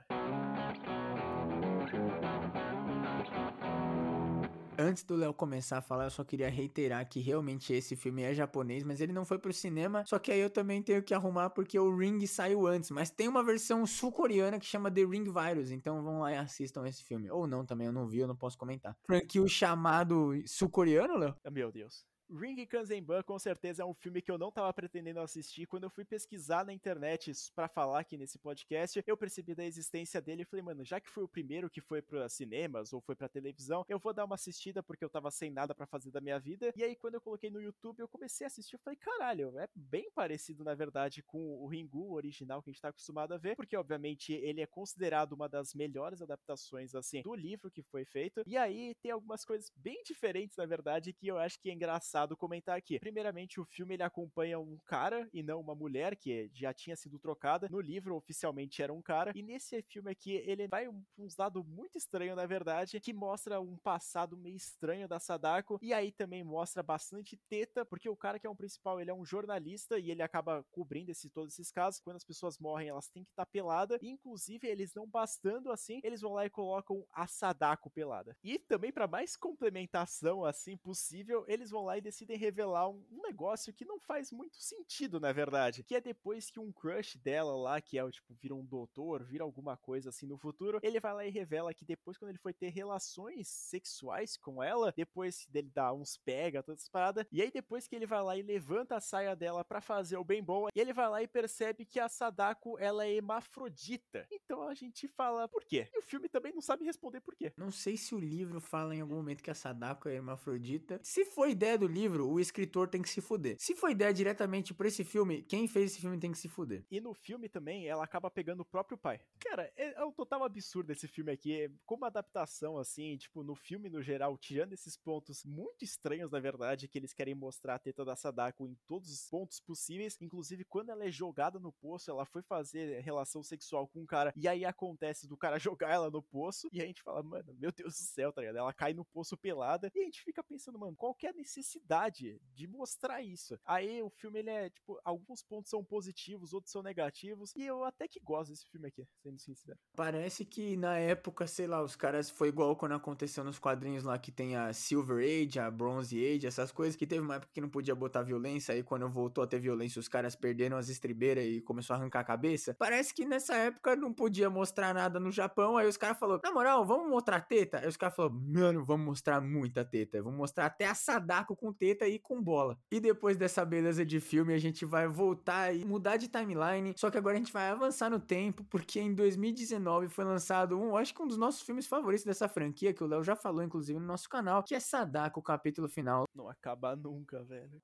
Antes do Léo começar a falar, eu só queria reiterar que realmente esse filme é japonês, mas ele não foi pro cinema. Só que aí eu também tenho que arrumar porque o Ring saiu antes. Mas tem uma versão sul-coreana que chama The Ring Virus. Então vão lá e assistam esse filme. Ou não também, eu não vi, eu não posso comentar. Franquia chamado sul-coreano, Léo? Meu Deus. Ring Kanzenban com certeza é um filme que eu não tava pretendendo assistir. Quando eu fui pesquisar na internet para falar aqui nesse podcast, eu percebi da existência dele e falei, mano, já que foi o primeiro que foi para cinemas ou foi para televisão, eu vou dar uma assistida porque eu tava sem nada para fazer da minha vida. E aí quando eu coloquei no YouTube, eu comecei a assistir, eu falei, caralho, é bem parecido na verdade com o Ringu original que a gente tá acostumado a ver, porque obviamente ele é considerado uma das melhores adaptações assim do livro que foi feito. E aí tem algumas coisas bem diferentes na verdade que eu acho que é engraçado comentar aqui. Primeiramente, o filme ele acompanha um cara e não uma mulher que já tinha sido trocada. No livro oficialmente era um cara e nesse filme aqui ele vai um, uns lados muito estranho na verdade, que mostra um passado meio estranho da Sadako e aí também mostra bastante teta, porque o cara que é um principal, ele é um jornalista e ele acaba cobrindo esse, todos esses casos. Quando as pessoas morrem, elas têm que estar tá pelada. Inclusive, eles não bastando assim, eles vão lá e colocam a Sadako pelada. E também para mais complementação assim possível, eles vão lá e decidem revelar um, um, negócio que não faz muito sentido, na verdade, que é depois que um crush dela lá, que é o tipo vira um doutor, vira alguma coisa assim no futuro, ele vai lá e revela que depois quando ele foi ter relações sexuais com ela, depois dele dar uns pega, todas as paradas, e aí depois que ele vai lá e levanta a saia dela para fazer o bem bom, e ele vai lá e percebe que a Sadako ela é hermafrodita. Então a gente fala, por quê? E o filme também não sabe responder por quê. Não sei se o livro fala em algum momento que a Sadako é hermafrodita. Se foi ideia do livro, o escritor tem que se fuder. Se foi ideia diretamente pra esse filme, quem fez esse filme tem que se fuder. E no filme também, ela acaba pegando o próprio pai. Cara, é, é um total absurdo esse filme aqui. Como adaptação, assim, tipo, no filme no geral, tirando esses pontos muito estranhos, na verdade, que eles querem mostrar a teta da Sadako em todos os pontos possíveis. Inclusive, quando ela é jogada no poço, ela foi fazer relação sexual com um cara, e aí acontece do cara jogar ela no poço, e a gente fala, mano, meu Deus do céu, tá ligado? Ela cai no poço pelada, e a gente fica pensando, mano, qual que é a necessidade de mostrar isso? Aí o filme, ele é, tipo, alguns pontos são positivos, outros são negativos, e eu até que gosto desse filme aqui, sendo sincero. Parece que na época, sei lá, os caras foi igual quando aconteceu nos quadrinhos lá que tem a Silver Age, a Bronze Age, essas coisas, que teve uma época que não podia botar violência, aí quando voltou a ter violência, os caras perderam as estribeiras e começou a arrancar a cabeça. Parece que nessa época não podia mostrar nada no Japão, aí os caras falaram, na moral, vamos mostrar teta? Aí os caras falaram, mano, vamos mostrar muita teta, vamos mostrar até a Sadako com teta e com bola. E depois dessa beleza de filme, a gente vai voltar e mudar de timeline, só que agora a gente vai avançar no tempo, porque em 2019 foi lançado um, acho que um dos nossos filmes favoritos dessa franquia, que o Léo já falou, inclusive, no nosso canal, que é Sadako, o capítulo final. Não acaba nunca, velho.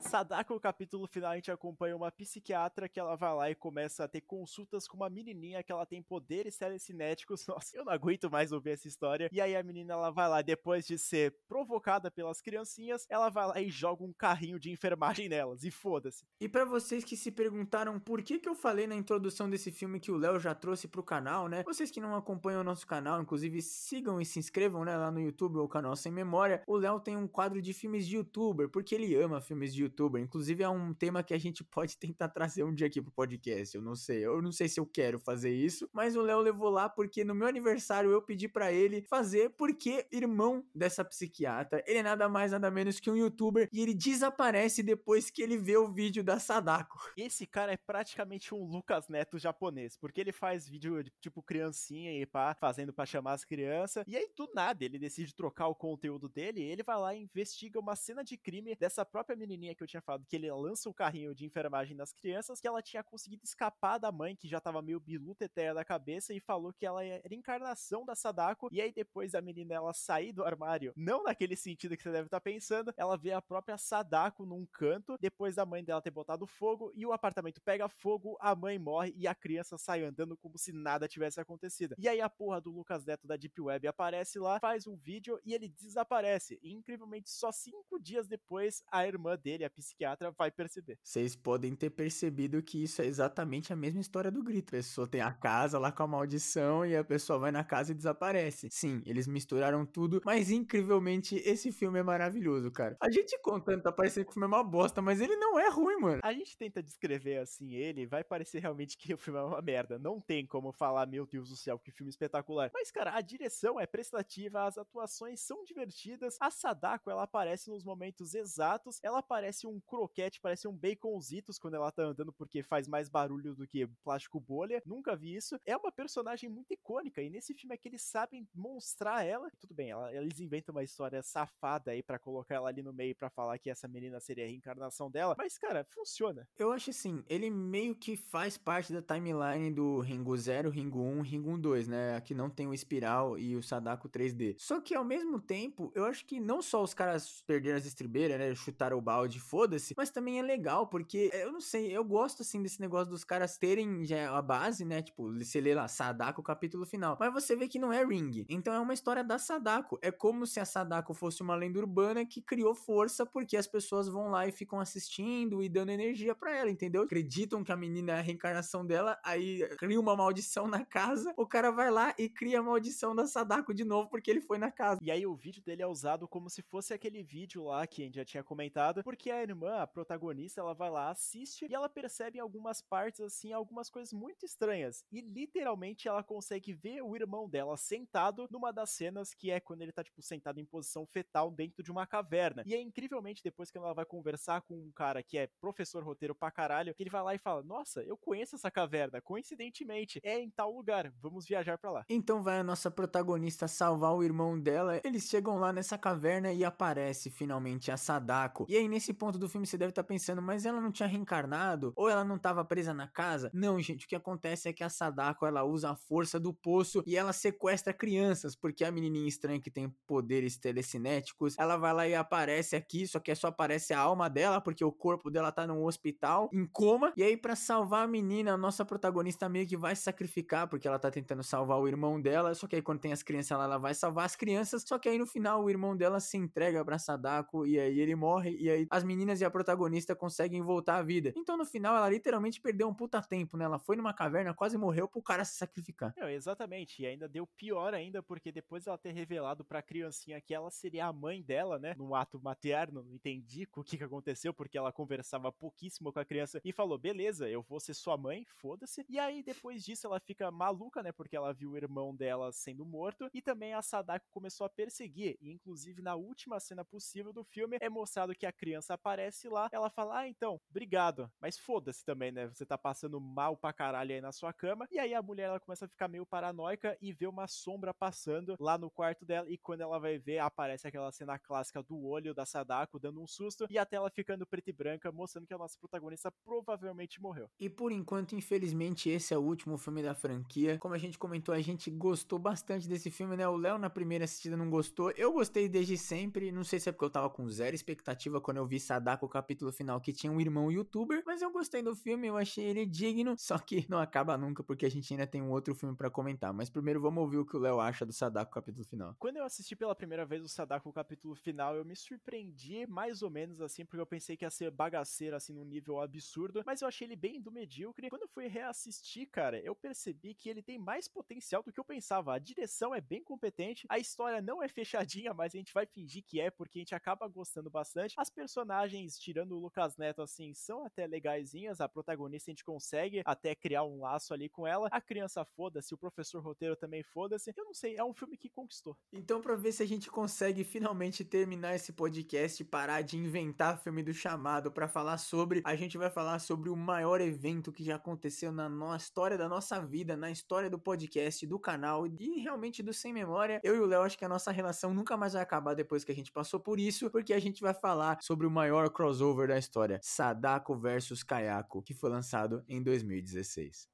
Sadako, o capítulo final, a gente acompanha uma psiquiatra que ela vai lá e começa a ter consultas com uma menininha que ela tem poderes telecinéticos. Nossa, eu não aguento mais ouvir essa história. E aí a menina, ela vai lá, depois de ser provocada pelas criancinhas, ela vai lá e joga um carrinho de enfermagem nelas. E foda-se. E para vocês que se perguntaram por que que eu falei na introdução desse filme que o Léo já trouxe pro canal, né? Vocês que não acompanham o nosso canal, inclusive sigam e se inscrevam, né, lá no YouTube, o canal Sem Memória. O Léo tem um quadro de filmes de youtuber, porque ele ama filmes de youtuber. Inclusive, é um tema que a gente pode tentar trazer um dia aqui pro podcast. Eu não sei. Eu não sei se eu quero fazer isso, mas o Léo levou lá porque no meu aniversário eu pedi para ele fazer, porque irmão dessa psiquiatra, ele é nada mais, nada menos que um youtuber e ele desaparece depois que ele vê o vídeo da Sadako. Esse cara é praticamente um Lucas Neto japonês, porque ele faz vídeo tipo criancinha e pá, fazendo para chamar as crianças, e aí do nada ele decide trocar o conteúdo dele, ele vai lá e investiga uma cena de crime dessa própria menininha que eu tinha falado que ele lança o carrinho de enfermagem nas crianças, que ela tinha conseguido escapar da mãe, que já tava meio biluta etérea da cabeça, e falou que ela era encarnação da Sadako. E aí depois a menina ela sair do armário, não naquele sentido que você deve estar tá pensando, ela vê a própria Sadako num canto, depois da mãe dela ter botado fogo, e o apartamento pega fogo, a mãe morre e a criança sai andando como se nada tivesse acontecido. E aí a porra do Lucas Neto da Deep Web aparece lá, faz um vídeo e ele desaparece. E incrivelmente, só cinco dias depois, a irmã dele, a psiquiatra vai perceber. Vocês podem ter percebido que isso é exatamente a mesma história do grito. A pessoa tem a casa lá com a maldição e a pessoa vai na casa e desaparece. Sim, eles misturaram tudo, mas incrivelmente esse filme é maravilhoso, cara. A gente contando, tá parecendo que o filme é uma bosta, mas ele não é ruim, mano. A gente tenta descrever assim ele, vai parecer realmente que o filme é uma merda. Não tem como falar, meu Deus do céu, que filme espetacular. Mas, cara, a direção é prestativa, as atuações são divertidas. A Sadako, ela aparece nos momentos exatos, ela aparece parece um croquete, parece um baconzitos quando ela tá andando, porque faz mais barulho do que plástico bolha. Nunca vi isso. É uma personagem muito icônica, e nesse filme aqui eles sabem mostrar ela. Tudo bem, ela, eles inventam uma história safada aí para colocar ela ali no meio para falar que essa menina seria a reencarnação dela, mas cara, funciona. Eu acho assim, ele meio que faz parte da timeline do Ringo 0, Ringo 1, Ringo 2, né? Aqui não tem o Espiral e o Sadako 3D. Só que ao mesmo tempo, eu acho que não só os caras perderam as estribeiras, né? Chutaram o balde, foda-se, mas também é legal, porque eu não sei, eu gosto assim desse negócio dos caras terem já a base, né? Tipo, você lê lá, Sadako, capítulo final. Mas você vê que não é Ring. Então é uma história da Sadako. É como se a Sadako fosse uma lenda urbana que criou força porque as pessoas vão lá e ficam assistindo e dando energia para ela, entendeu? Acreditam que a menina é a reencarnação dela, aí cria uma maldição na casa, o cara vai lá e cria a maldição da Sadako de novo porque ele foi na casa. E aí o vídeo dele é usado como se fosse aquele vídeo lá que a gente já tinha comentado, porque a irmã, a protagonista, ela vai lá, assiste e ela percebe em algumas partes assim algumas coisas muito estranhas e literalmente ela consegue ver o irmão dela sentado numa das cenas que é quando ele tá tipo sentado em posição fetal dentro de uma caverna. E é incrivelmente depois que ela vai conversar com um cara que é professor roteiro pra caralho, que ele vai lá e fala: "Nossa, eu conheço essa caverna, coincidentemente, é em tal lugar. Vamos viajar para lá". Então vai a nossa protagonista salvar o irmão dela. Eles chegam lá nessa caverna e aparece finalmente a Sadako. E aí nesse ponto do filme você deve estar tá pensando, mas ela não tinha reencarnado ou ela não estava presa na casa? Não, gente, o que acontece é que a Sadako ela usa a força do poço e ela sequestra crianças, porque a menininha estranha que tem poderes telecinéticos, ela vai lá e aparece aqui, só que só aparece a alma dela, porque o corpo dela tá num hospital, em coma. E aí, para salvar a menina, a nossa protagonista meio que vai se sacrificar, porque ela tá tentando salvar o irmão dela. Só que aí, quando tem as crianças lá, ela vai salvar as crianças. Só que aí, no final, o irmão dela se entrega pra Sadako, e aí ele morre. E aí, as meninas e a protagonista conseguem voltar à vida. Então, no final, ela literalmente perdeu um puta tempo, né? Ela foi numa caverna, quase morreu pro cara se sacrificar. Não, exatamente. E ainda deu pior ainda, porque depois ela ter revelado pra criancinha que ela seria a mãe dela, né? Num ato materno, não entendi o que, que aconteceu, porque ela conversava pouquíssimo com a criança e falou: beleza, eu vou ser sua mãe, foda-se. E aí, depois disso, ela fica maluca, né? Porque ela viu o irmão dela sendo morto. E também a Sadako começou a perseguir. E, inclusive, na última cena possível do filme, é mostrado que a criança aparece lá. Ela fala: Ah, então, obrigado. Mas foda-se também, né? Você tá passando mal pra caralho aí na sua cama. E aí a mulher ela começa a ficar meio paranoica e vê uma sombra passando lá no quarto dela. E quando ela vai ver, aparece aquela cena clássica do olho da Sadako dando um susto. E a tela ficando preta e branca, mostrando que a nossa protagonista provavelmente morreu. E por enquanto, infelizmente, esse é o último filme da franquia. Como a gente comentou, a gente gostou bastante desse filme, né? O Léo na primeira assistida não gostou. Eu gostei desde sempre. Não sei se é porque eu tava com zero expectativa quando eu vi Sadako, o capítulo final, que tinha um irmão youtuber. Mas eu gostei do filme, eu achei ele digno. Só que não acaba nunca, porque a gente ainda tem um outro filme para comentar. Mas primeiro vamos ouvir o que o Léo acha do Sadako, capítulo final. Quando eu assisti pela primeira vez o Sadako, capítulo final, eu me surpreendi mais ou menos assim, porque eu pensei que ia ser bagaceiro assim num nível absurdo, mas eu achei ele bem do medíocre. Quando eu fui reassistir, cara, eu percebi que ele tem mais potencial do que eu pensava. A direção é bem competente, a história não é fechadinha, mas a gente vai fingir que é, porque a gente acaba gostando bastante. As personagens, tirando o Lucas Neto, assim, são até legaisinhas. A protagonista a gente consegue até criar um laço ali com ela. A criança foda-se, o professor roteiro também foda-se. Eu não sei, é um filme que conquistou. Então, pra ver se a gente consegue finalmente terminar esse podcast, parar de inventar filme do chamado para falar sobre, a gente vai falar sobre o maior evento que já aconteceu na nossa história da nossa vida, na história do podcast, do canal e realmente do Sem Memória. Eu e o Léo acho que a nossa relação nunca mais vai acabar depois que a gente passou por isso, porque a gente vai falar sobre o maior crossover da história, Sadako versus Kayako, que foi lançado em 2016.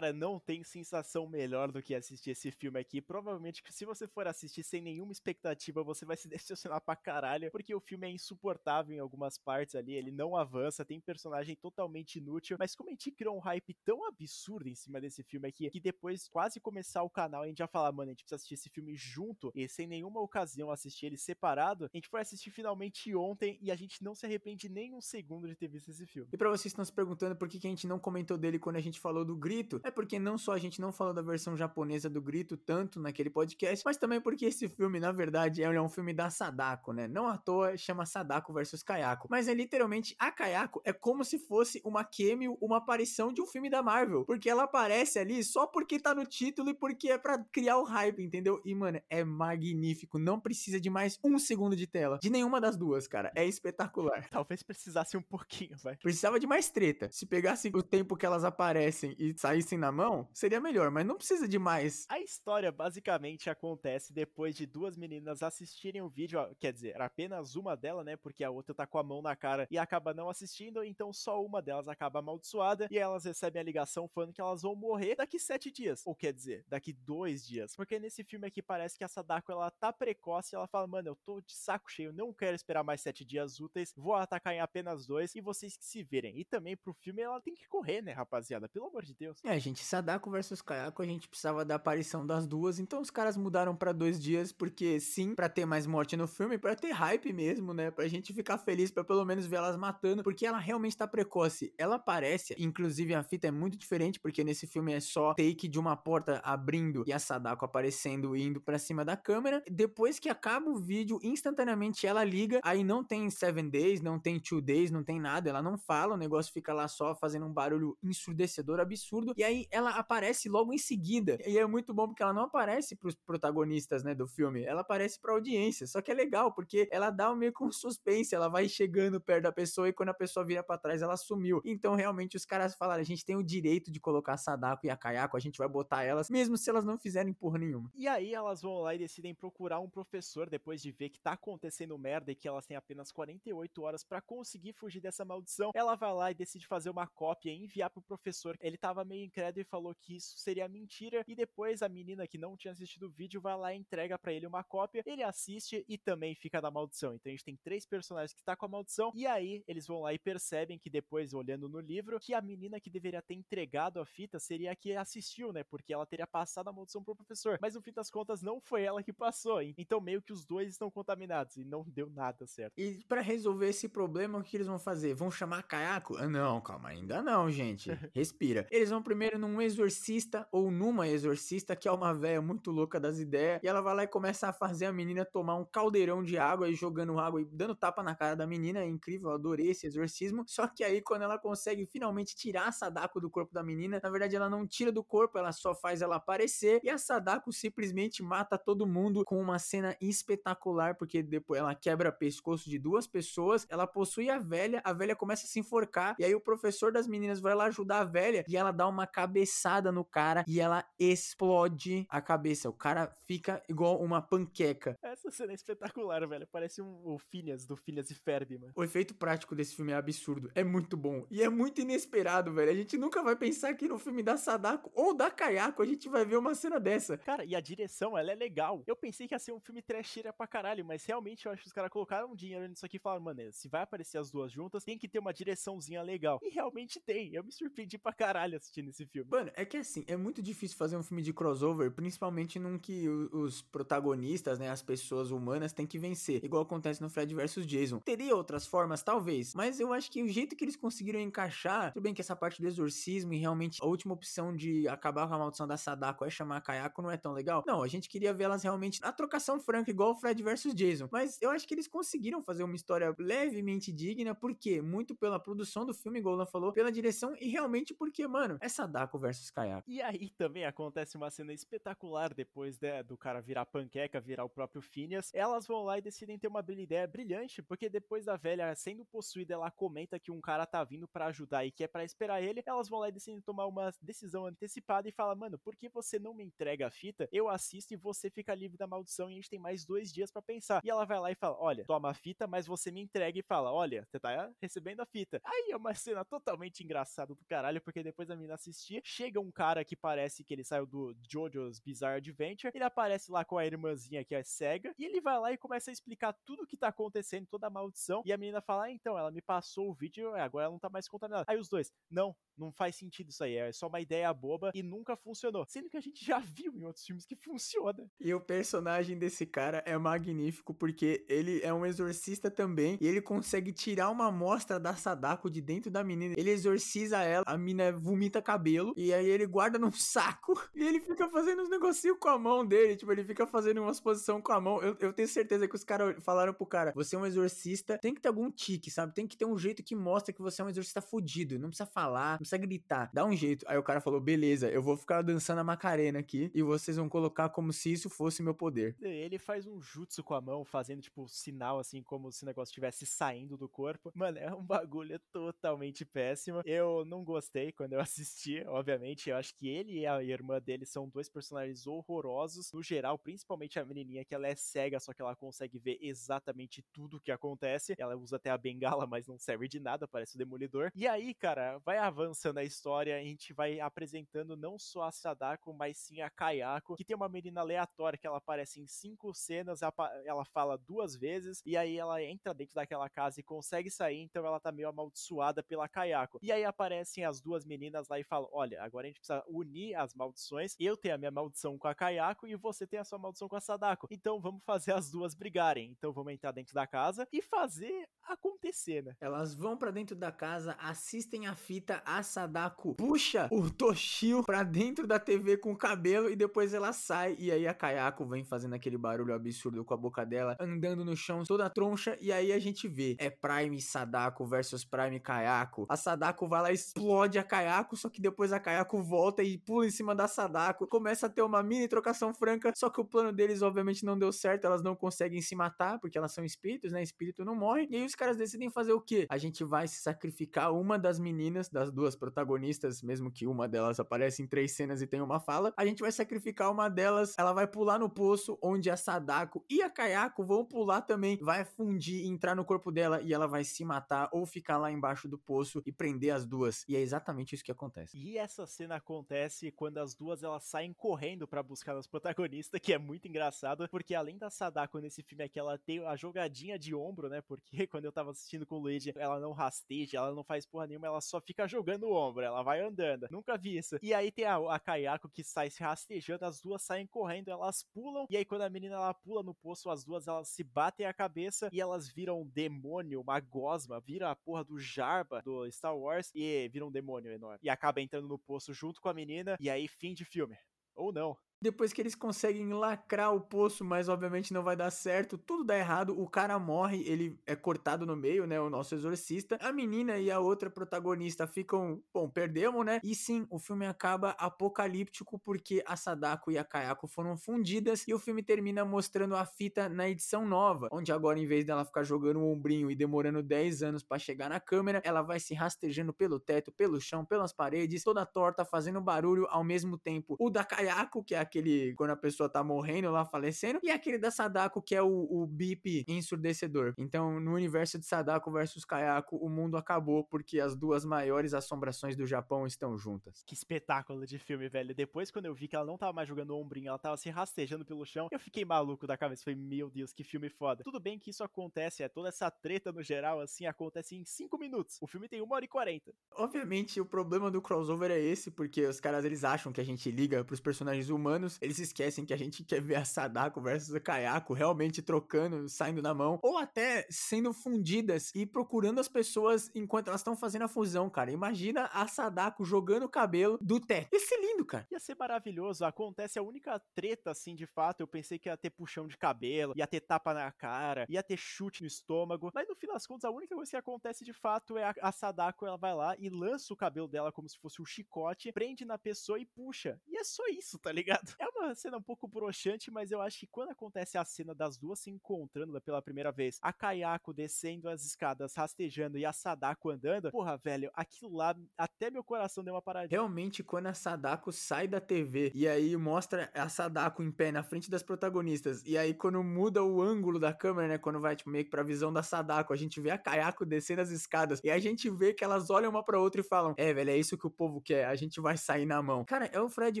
Cara, não tem sensação melhor do que assistir esse filme aqui. Provavelmente, se você for assistir sem nenhuma expectativa, você vai se decepcionar pra caralho, porque o filme é insuportável em algumas partes ali, ele não avança, tem personagem totalmente inútil, mas como a gente criou um hype tão absurdo em cima desse filme aqui, que depois quase começar o canal, a gente já fala, mano, a gente precisa assistir esse filme junto e sem nenhuma ocasião assistir ele separado, a gente foi assistir finalmente ontem e a gente não se arrepende nem um segundo de ter visto esse filme. E para vocês que estão se perguntando por que, que a gente não comentou dele quando a gente falou do grito, Grito é porque não só a gente não falou da versão japonesa do Grito tanto naquele podcast, mas também porque esse filme, na verdade, é um filme da Sadako, né? Não à toa chama Sadako versus Kayako. Mas é literalmente a Kayako é como se fosse uma cameo, uma aparição de um filme da Marvel. Porque ela aparece ali só porque tá no título e porque é pra criar o hype, entendeu? E, mano, é magnífico. Não precisa de mais um segundo de tela. De nenhuma das duas, cara. É espetacular. Talvez precisasse um pouquinho, vai. Precisava de mais treta. Se pegasse o tempo que elas aparecem e saíssem na mão, seria melhor, mas não precisa de mais. A história basicamente acontece depois de duas meninas assistirem o vídeo, quer dizer, apenas uma delas, né? Porque a outra tá com a mão na cara e acaba não assistindo, então só uma delas acaba amaldiçoada e elas recebem a ligação falando que elas vão morrer daqui sete dias. Ou quer dizer, daqui dois dias. Porque nesse filme aqui parece que a Sadako ela tá precoce e ela fala: Mano, eu tô de saco cheio, não quero esperar mais sete dias úteis, vou atacar em apenas dois e vocês que se virem. E também pro filme ela tem que correr, né, rapaziada? Pelo amor de Deus. É, gente, Sadako versus Kayako, a gente precisava da aparição das duas, então os caras mudaram para dois dias, porque sim, para ter mais morte no filme, para ter hype mesmo, né? Pra gente ficar feliz, para pelo menos ver elas matando, porque ela realmente tá precoce. Ela aparece, inclusive a fita é muito diferente, porque nesse filme é só take de uma porta abrindo e a Sadako aparecendo e indo para cima da câmera. Depois que acaba o vídeo, instantaneamente ela liga, aí não tem seven days, não tem two days, não tem nada, ela não fala, o negócio fica lá só fazendo um barulho ensurdecedor absurdo, e aí ela aparece logo em seguida. E é muito bom porque ela não aparece pros protagonistas, né, do filme, ela aparece pra audiência. Só que é legal porque ela dá meio com suspense, ela vai chegando perto da pessoa e quando a pessoa vira para trás ela sumiu. Então realmente os caras falaram, a gente tem o direito de colocar a Sadako e a Kayako, a gente vai botar elas, mesmo se elas não fizerem por nenhuma. E aí elas vão lá e decidem procurar um professor depois de ver que tá acontecendo merda e que elas têm apenas 48 horas para conseguir fugir dessa maldição. Ela vai lá e decide fazer uma cópia e enviar pro professor. Ele tava meio incrédulo e falou que isso seria mentira e depois a menina que não tinha assistido o vídeo vai lá e entrega para ele uma cópia. Ele assiste e também fica na maldição. Então a gente tem três personagens que tá com a maldição e aí eles vão lá e percebem que depois olhando no livro que a menina que deveria ter entregado a fita seria a que assistiu, né? Porque ela teria passado a maldição pro professor. Mas no fim das contas não foi ela que passou. Então meio que os dois estão contaminados e não deu nada certo. E para resolver esse problema, o que eles vão fazer? Vão chamar a Kayako? Ah, não, calma, ainda não, gente. Respira. Eles vão primeiro num exorcista ou numa exorcista, que é uma velha muito louca das ideias, e ela vai lá e começa a fazer a menina tomar um caldeirão de água e jogando água e dando tapa na cara da menina. É incrível, eu adorei esse exorcismo. Só que aí, quando ela consegue finalmente tirar a Sadako do corpo da menina, na verdade ela não tira do corpo, ela só faz ela aparecer, e a Sadako simplesmente mata todo mundo com uma cena espetacular, porque depois ela quebra pescoço de duas pessoas, ela possui a velha, a velha começa a se enforcar, e aí o professor das meninas vai lá ajudar a velha, e ela dá uma cabeçada no cara, e ela explode a cabeça. O cara fica igual uma panqueca. Essa cena é espetacular, velho. Parece um, o Phineas, do Phineas e Ferb, mano. O efeito prático desse filme é absurdo. É muito bom. E é muito inesperado, velho. A gente nunca vai pensar que no filme da Sadako ou da Kayako a gente vai ver uma cena dessa. Cara, e a direção, ela é legal. Eu pensei que ia ser um filme trecheira pra caralho, mas realmente eu acho que os caras colocaram dinheiro nisso aqui e falaram, mano, se vai aparecer as duas juntas, tem que ter uma direçãozinha legal. E realmente tem. Eu me surpreendi pra caralho assistindo esse filme. Mano, é que assim, é muito difícil fazer um filme de crossover, principalmente num que os protagonistas, né, as pessoas humanas têm que vencer, igual acontece no Fred vs Jason. Teria outras formas, talvez, mas eu acho que o jeito que eles conseguiram encaixar, tudo bem que essa parte do exorcismo e realmente a última opção de acabar com a maldição da Sadako é chamar a Kayako não é tão legal. Não, a gente queria ver elas realmente na trocação franca, igual o Fred vs Jason. Mas eu acho que eles conseguiram fazer uma história levemente digna, porque muito pela produção do filme, igual ela falou, pela direção e realmente porque, mano, é Sadako versus Kayako. E aí também acontece uma cena espetacular depois né, do cara virar panqueca, virar o próprio Phineas. Elas vão lá e decidem ter uma ideia brilhante, porque depois da velha sendo possuída, ela comenta que um cara tá vindo para ajudar e que é para esperar ele. Elas vão lá e decidem tomar uma decisão antecipada e fala: Mano, por que você não me entrega a fita? Eu assisto e você fica livre da maldição e a gente tem mais dois dias para pensar. E ela vai lá e fala: Olha, toma a fita, mas você me entrega e fala: Olha, você tá recebendo a fita. Aí é uma cena totalmente engraçada do caralho, porque depois da menina assistir, chega um cara que parece que ele saiu do JoJo's Bizarre Adventure. Ele aparece lá com a irmãzinha que é cega e ele vai lá e começa a explicar tudo o que tá acontecendo, toda a maldição. E a menina fala: ah, então, ela me passou o vídeo, agora ela não tá mais contaminada. Aí os dois: Não, não faz sentido isso aí, é só uma ideia boba e nunca funcionou. Sendo que a gente já viu em outros filmes que funciona. E o personagem desse cara é magnífico porque ele é um exorcista também e ele consegue tirar uma amostra da Sadako de dentro da menina. Ele exorciza ela, a menina vomita a cabeça cabelo, e aí ele guarda num saco, e ele fica fazendo uns negocinhos com a mão dele, tipo, ele fica fazendo umas posições com a mão. Eu, eu tenho certeza que os caras falaram pro cara, você é um exorcista, tem que ter algum tique, sabe? Tem que ter um jeito que mostra que você é um exorcista fudido, não precisa falar, não precisa gritar, dá um jeito. Aí o cara falou, beleza, eu vou ficar dançando a Macarena aqui, e vocês vão colocar como se isso fosse meu poder. Ele faz um jutsu com a mão, fazendo, tipo, sinal, assim, como se o negócio estivesse saindo do corpo. Mano, é um bagulho totalmente péssimo. Eu não gostei quando eu assisti, obviamente. Eu acho que ele e a irmã dele são dois personagens horrorosos. No geral, principalmente a menininha, que ela é cega, só que ela consegue ver exatamente tudo o que acontece. Ela usa até a bengala, mas não serve de nada, parece o Demolidor. E aí, cara, vai avançando a história, a gente vai apresentando não só a Sadako, mas sim a Kayako, que tem uma menina aleatória que ela aparece em cinco cenas, ela fala duas vezes, e aí ela entra dentro daquela casa e consegue sair, então ela tá meio amaldiçoada pela Kayako. E aí aparecem as duas meninas lá e falam: Olha, agora a gente precisa unir as maldições. Eu tenho a minha maldição com a Kayako e você tem a sua maldição com a Sadako. Então vamos fazer as duas brigarem. Então vamos entrar dentro da casa e fazer acontecer, né? Elas vão para dentro da casa, assistem a fita, a Sadako puxa o Toshio pra dentro da TV com o cabelo e depois ela sai. E aí a Kayako vem fazendo aquele barulho absurdo com a boca dela, andando no chão toda troncha. E aí a gente vê: é Prime Sadako versus Prime Kayako. A Sadako vai lá e explode a Kayako, só que depois a Kayako volta e pula em cima da Sadako. Começa a ter uma mini trocação franca, só que o plano deles obviamente não deu certo, elas não conseguem se matar, porque elas são espíritos, né? Espírito não morre. E aí os caras decidem fazer o quê? A gente vai se sacrificar uma das meninas, das duas protagonistas, mesmo que uma delas aparece em três cenas e tem uma fala. A gente vai sacrificar uma delas, ela vai pular no poço onde a Sadako e a Kayako vão pular também, vai fundir, entrar no corpo dela e ela vai se matar ou ficar lá embaixo do poço e prender as duas. E é exatamente isso que acontece. E essa cena acontece quando as duas elas saem correndo para buscar os protagonistas, que é muito engraçado, porque além da Sadako nesse filme aqui, ela tem a jogadinha de ombro, né? Porque quando eu tava assistindo com o Luigi, ela não rasteja, ela não faz porra nenhuma, ela só fica jogando o ombro, ela vai andando. Nunca vi isso. E aí tem a, a Kayako que sai se rastejando, as duas saem correndo, elas pulam, e aí quando a menina ela pula no poço, as duas elas se batem a cabeça e elas viram um demônio, uma gosma, vira a porra do Jarba do Star Wars e vira um demônio enorme. E acaba entrando no poço junto com a menina, e aí fim de filme. Ou não. Depois que eles conseguem lacrar o poço, mas obviamente não vai dar certo, tudo dá errado, o cara morre, ele é cortado no meio, né? O nosso exorcista. A menina e a outra protagonista ficam, bom, perdemos, né? E sim, o filme acaba apocalíptico porque a Sadako e a Kayako foram fundidas e o filme termina mostrando a fita na edição nova, onde agora em vez dela ficar jogando o ombrinho e demorando 10 anos para chegar na câmera, ela vai se rastejando pelo teto, pelo chão, pelas paredes, toda torta, fazendo barulho ao mesmo tempo. O da Kayako, que é a aquele quando a pessoa tá morrendo lá, falecendo, e aquele da Sadako, que é o, o bip ensurdecedor. Então, no universo de Sadako versus Kayako, o mundo acabou porque as duas maiores assombrações do Japão estão juntas. Que espetáculo de filme, velho. Depois, quando eu vi que ela não tava mais jogando o ombrinho, ela tava se rastejando pelo chão, eu fiquei maluco da cabeça. Falei, meu Deus, que filme foda. Tudo bem que isso acontece, é toda essa treta no geral, assim, acontece em 5 minutos. O filme tem 1 hora e 40. Obviamente, o problema do crossover é esse, porque os caras, eles acham que a gente liga pros personagens humanos humanos, eles esquecem que a gente quer ver a Sadako versus a Kayako realmente trocando, saindo na mão, ou até sendo fundidas e procurando as pessoas enquanto elas estão fazendo a fusão, cara. Imagina a Sadako jogando o cabelo do teto. Ia ser lindo, cara. Ia ser maravilhoso. Acontece a única treta, assim, de fato. Eu pensei que ia ter puxão de cabelo, ia ter tapa na cara, ia ter chute no estômago. Mas no fim das contas, a única coisa que acontece de fato é a, a Sadako, ela vai lá e lança o cabelo dela como se fosse um chicote, prende na pessoa e puxa. E é só isso, tá ligado? É uma cena um pouco broxante, mas eu acho que quando acontece a cena das duas se encontrando pela primeira vez, a Kayako descendo as escadas, rastejando e a Sadako andando, porra, velho, aquilo lá, até meu coração deu uma paradinha. Realmente, quando a Sadako sai da TV e aí mostra a Sadako em pé na frente das protagonistas, e aí quando muda o ângulo da câmera, né, quando vai tipo, meio que pra visão da Sadako, a gente vê a Kayako descendo as escadas, e a gente vê que elas olham uma pra outra e falam, é, velho, é isso que o povo quer, a gente vai sair na mão. Cara, é o Fred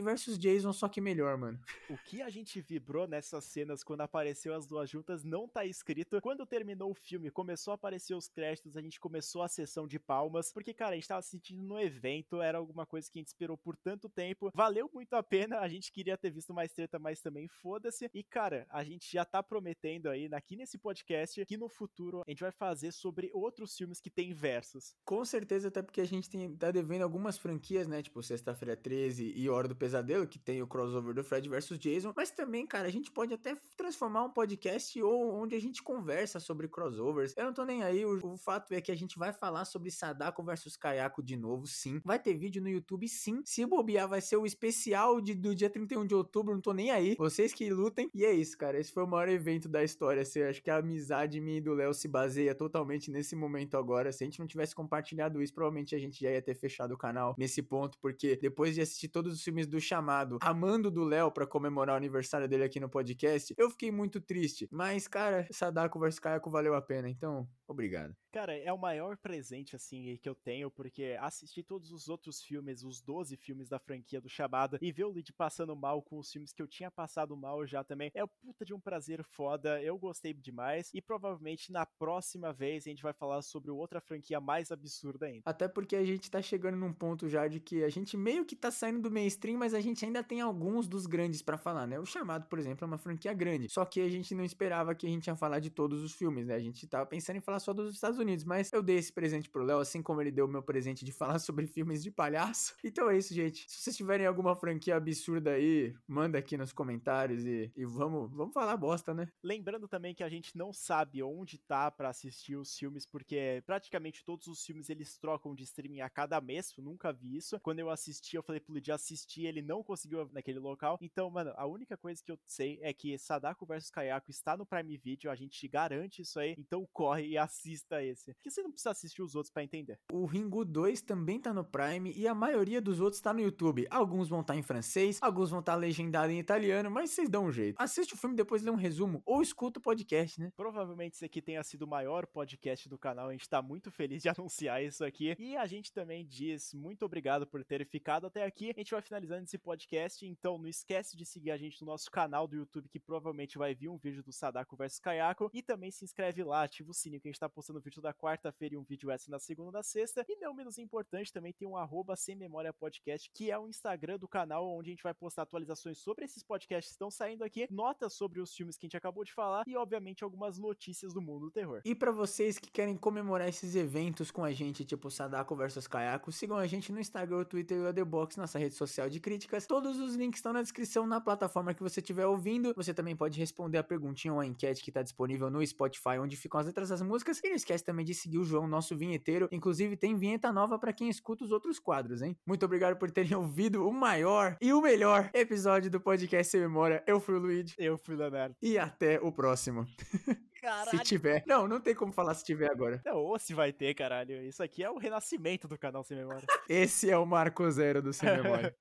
versus Jason, só que melhor melhor, mano. O que a gente vibrou nessas cenas quando apareceu as duas juntas não tá escrito. Quando terminou o filme, começou a aparecer os créditos, a gente começou a sessão de palmas, porque, cara, a gente tava se sentindo no evento, era alguma coisa que a gente esperou por tanto tempo. Valeu muito a pena, a gente queria ter visto mais treta, mas também foda-se. E, cara, a gente já tá prometendo aí, aqui nesse podcast, que no futuro a gente vai fazer sobre outros filmes que tem versos. Com certeza, até porque a gente tem, tá devendo algumas franquias, né? Tipo, Sexta-feira 13 e Hora do Pesadelo, que tem o crossover do Fred versus Jason. Mas também, cara, a gente pode até transformar um podcast ou onde a gente conversa sobre crossovers. Eu não tô nem aí. O, o fato é que a gente vai falar sobre Sadako versus Kayako de novo, sim. Vai ter vídeo no YouTube, sim. Se bobear, vai ser o especial de, do dia 31 de outubro. Não tô nem aí. Vocês que lutem. E é isso, cara. Esse foi o maior evento da história. Assim, acho que a amizade minha e do Léo se baseia totalmente nesse momento agora. Se a gente não tivesse compartilhado isso, provavelmente a gente já ia ter fechado o canal nesse ponto, porque depois de assistir todos os filmes do chamado, amando do Léo para comemorar o aniversário dele aqui no podcast, eu fiquei muito triste. Mas, cara, Sadako vs Kayako valeu a pena, então, obrigado. Cara, é o maior presente, assim, que eu tenho, porque assistir todos os outros filmes, os 12 filmes da franquia do Chamada, e ver o Lid passando mal com os filmes que eu tinha passado mal já também, é o puta de um prazer foda, eu gostei demais, e provavelmente na próxima vez a gente vai falar sobre outra franquia mais absurda ainda. Até porque a gente tá chegando num ponto já de que a gente meio que tá saindo do mainstream, mas a gente ainda tem alguns dos grandes para falar, né? O Chamado, por exemplo, é uma franquia grande, só que a gente não esperava que a gente ia falar de todos os filmes, né? A gente tava pensando em falar só dos Estados Unidos, mas eu dei esse presente pro Léo, assim como ele deu o meu presente de falar sobre filmes de palhaço. Então é isso, gente. Se vocês tiverem alguma franquia absurda aí, manda aqui nos comentários e, e vamos, vamos falar bosta, né? Lembrando também que a gente não sabe onde tá para assistir os filmes, porque praticamente todos os filmes eles trocam de streaming a cada mês, eu nunca vi isso. Quando eu assisti, eu falei pro Luigi assistir, ele não conseguiu naquele local. Então, mano, a única coisa que eu sei é que Sadako vs Kayako está no Prime Video, a gente garante isso aí, então corre e assista esse. Porque você não precisa assistir os outros para entender. O Ringu 2 também tá no Prime e a maioria dos outros tá no YouTube. Alguns vão estar tá em francês, alguns vão estar tá legendados em italiano, mas vocês dão um jeito. Assiste o filme, depois lê um resumo ou escuta o podcast, né? Provavelmente esse aqui tenha sido o maior podcast do canal, a gente tá muito feliz de anunciar isso aqui. E a gente também diz muito obrigado por ter ficado até aqui. A gente vai finalizando esse podcast, então não esquece de seguir a gente no nosso canal do YouTube, que provavelmente vai vir um vídeo do Sadako vs Kayako. E também se inscreve lá, ativa o sininho que a gente tá postando vídeo da quarta-feira e um vídeo extra na segunda da sexta. E não menos importante, também tem um arroba sem memória podcast, que é o Instagram do canal, onde a gente vai postar atualizações sobre esses podcasts que estão saindo aqui, notas sobre os filmes que a gente acabou de falar e, obviamente, algumas notícias do mundo do terror. E para vocês que querem comemorar esses eventos com a gente, tipo Sadako vs Kayako, sigam a gente no Instagram, Twitter e o The Box, nossa rede social de críticas. Todos os links estão na descrição na plataforma que você estiver ouvindo. Você também pode responder a perguntinha ou a enquete que está disponível no Spotify, onde ficam as letras das músicas. E não esquece também de seguir o João, nosso vinheteiro. Inclusive, tem vinheta nova para quem escuta os outros quadros, hein? Muito obrigado por terem ouvido o maior e o melhor episódio do podcast Sem Memória. Eu fui o Luigi. Eu fui o Leonardo. E até o próximo. Caralho. Se tiver. Não, não tem como falar se tiver agora. Não, ou se vai ter, caralho. Isso aqui é o renascimento do canal Sem Memória. Esse é o Marco Zero do Sem Memória.